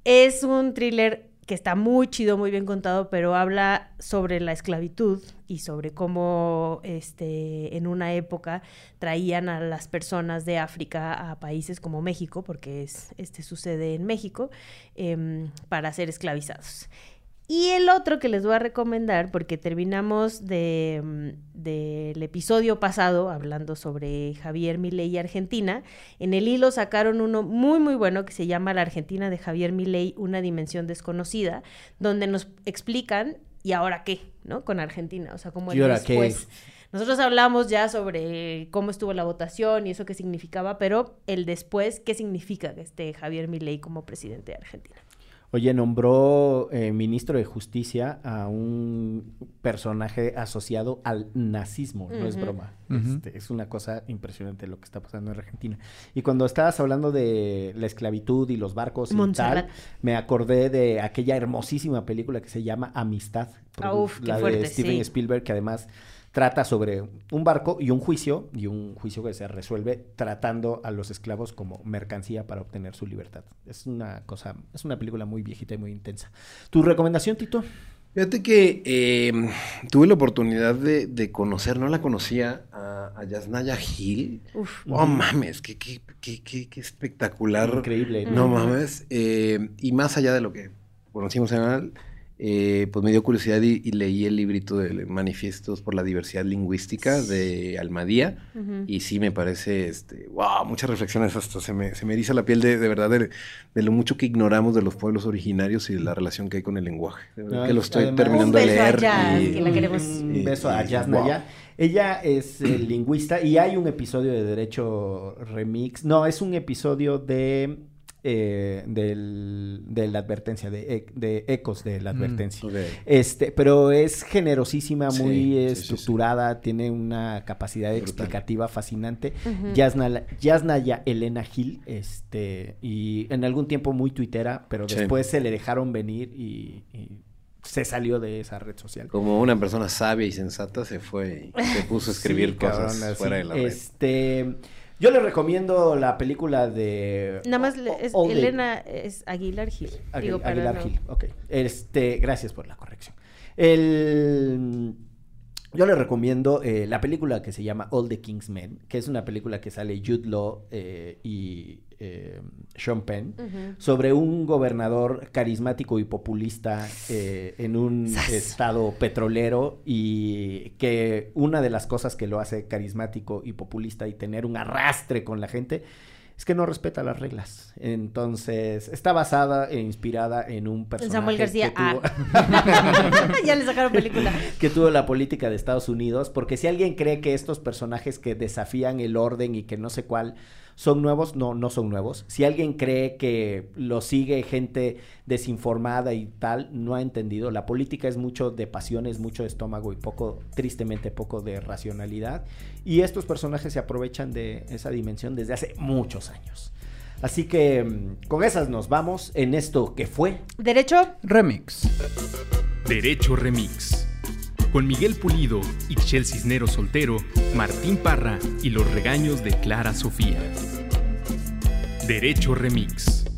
Es un thriller que está muy chido, muy bien contado, pero habla sobre la esclavitud y sobre cómo este, en una época traían a las personas de África a países como México, porque es, este sucede en México, em, para ser esclavizados. Y el otro que les voy a recomendar, porque terminamos de, mm, del episodio pasado hablando sobre Javier Milei y Argentina, en el hilo sacaron uno muy muy bueno que se llama La Argentina de Javier Milei, una dimensión desconocida, donde nos explican y ahora qué, ¿no? Con Argentina, o sea, como el después. Nosotros hablamos ya sobre cómo estuvo la votación y eso qué significaba, pero el después, ¿qué significa este Javier Milei como presidente de Argentina? Oye, nombró eh, ministro de Justicia a un personaje asociado al nazismo, no es broma. Este, es una cosa impresionante lo que está pasando en Argentina. Y cuando estabas hablando de la esclavitud y los barcos y tal, me acordé de aquella hermosísima película que se llama Amistad, Ah, uf, qué la de fuerte, Steven sí. Spielberg, que además trata sobre un barco y un juicio, y un juicio que se resuelve tratando a los esclavos como mercancía para obtener su libertad. Es una cosa, es una película muy viejita y muy intensa. ¿Tu recomendación, Tito? Fíjate que eh, tuve la oportunidad de, de conocer, no la conocía, a, a Yasnaya Gil. Uf. Oh, mames, qué, qué, qué, qué, qué espectacular. Increíble. No Ujú. mames. eh, y más allá de lo que conocimos en el, eh, pues me dio curiosidad y, y leí el librito de Manifiestos por la Diversidad Lingüística de Almadía. Y sí me parece, este, wow, muchas reflexiones, hasta se me, se me eriza la piel de, de verdad de, de lo mucho que ignoramos de los pueblos originarios y de la relación que hay con el lenguaje. De verdad Ay, que lo estoy además- terminando Un de beso a leer. Jazz, y- que la queremos. Un Y- beso a Yasnaya. Ella es eh, lingüista y hay un episodio de Derecho Remix. No, es un episodio de, eh, del- de la advertencia, de, e- de ecos de la Mm. advertencia. Este, pero es generosísima, Sí, muy sí, sí, sí. estructurada, tiene una capacidad Brutal. explicativa fascinante. Yasna- Yasnaya Elena Gil, este, y en algún tiempo muy tuitera, pero Sí. después se le dejaron venir y, y se salió de esa red social. Como una persona sabia y sensata se fue y se puso a escribir Sí, cosas cabrón, fuera de la red. Este, yo les recomiendo la película de Nada más, O- le- es All the- Elena es Aguilar Gil. Agu- Digo, para Aguilar no- Gil, ok. Este, gracias por la corrección. El, yo le recomiendo eh, la película que se llama All the King's Men, que es una película que sale Jude Law eh, y eh, Sean Penn sobre un gobernador carismático y populista eh, en un estado petrolero y que una de las cosas que lo hace carismático y populista y tener un arrastre con la gente es que no respeta las reglas. Entonces, está basada e inspirada en un personaje Samuel García. que tuvo, Ah. ya le sacaron película. que tuvo la política de Estados Unidos, porque si alguien cree que estos personajes que desafían el orden y que no sé cuál son nuevos, no, no son nuevos. Si alguien cree que lo sigue gente desinformada y tal, no ha entendido. La política es mucho de pasiones, mucho de estómago y poco, tristemente, poco de racionalidad. Y estos personajes se aprovechan de esa dimensión desde hace muchos años. Así que mm, con esas nos vamos en esto que fue Derecho. Remix. Derecho Remix. Con Miguel Pulido, Ixchel Cisneros Soltero, Martín Parra y los regaños de Clara Sofía. Derecho Remix.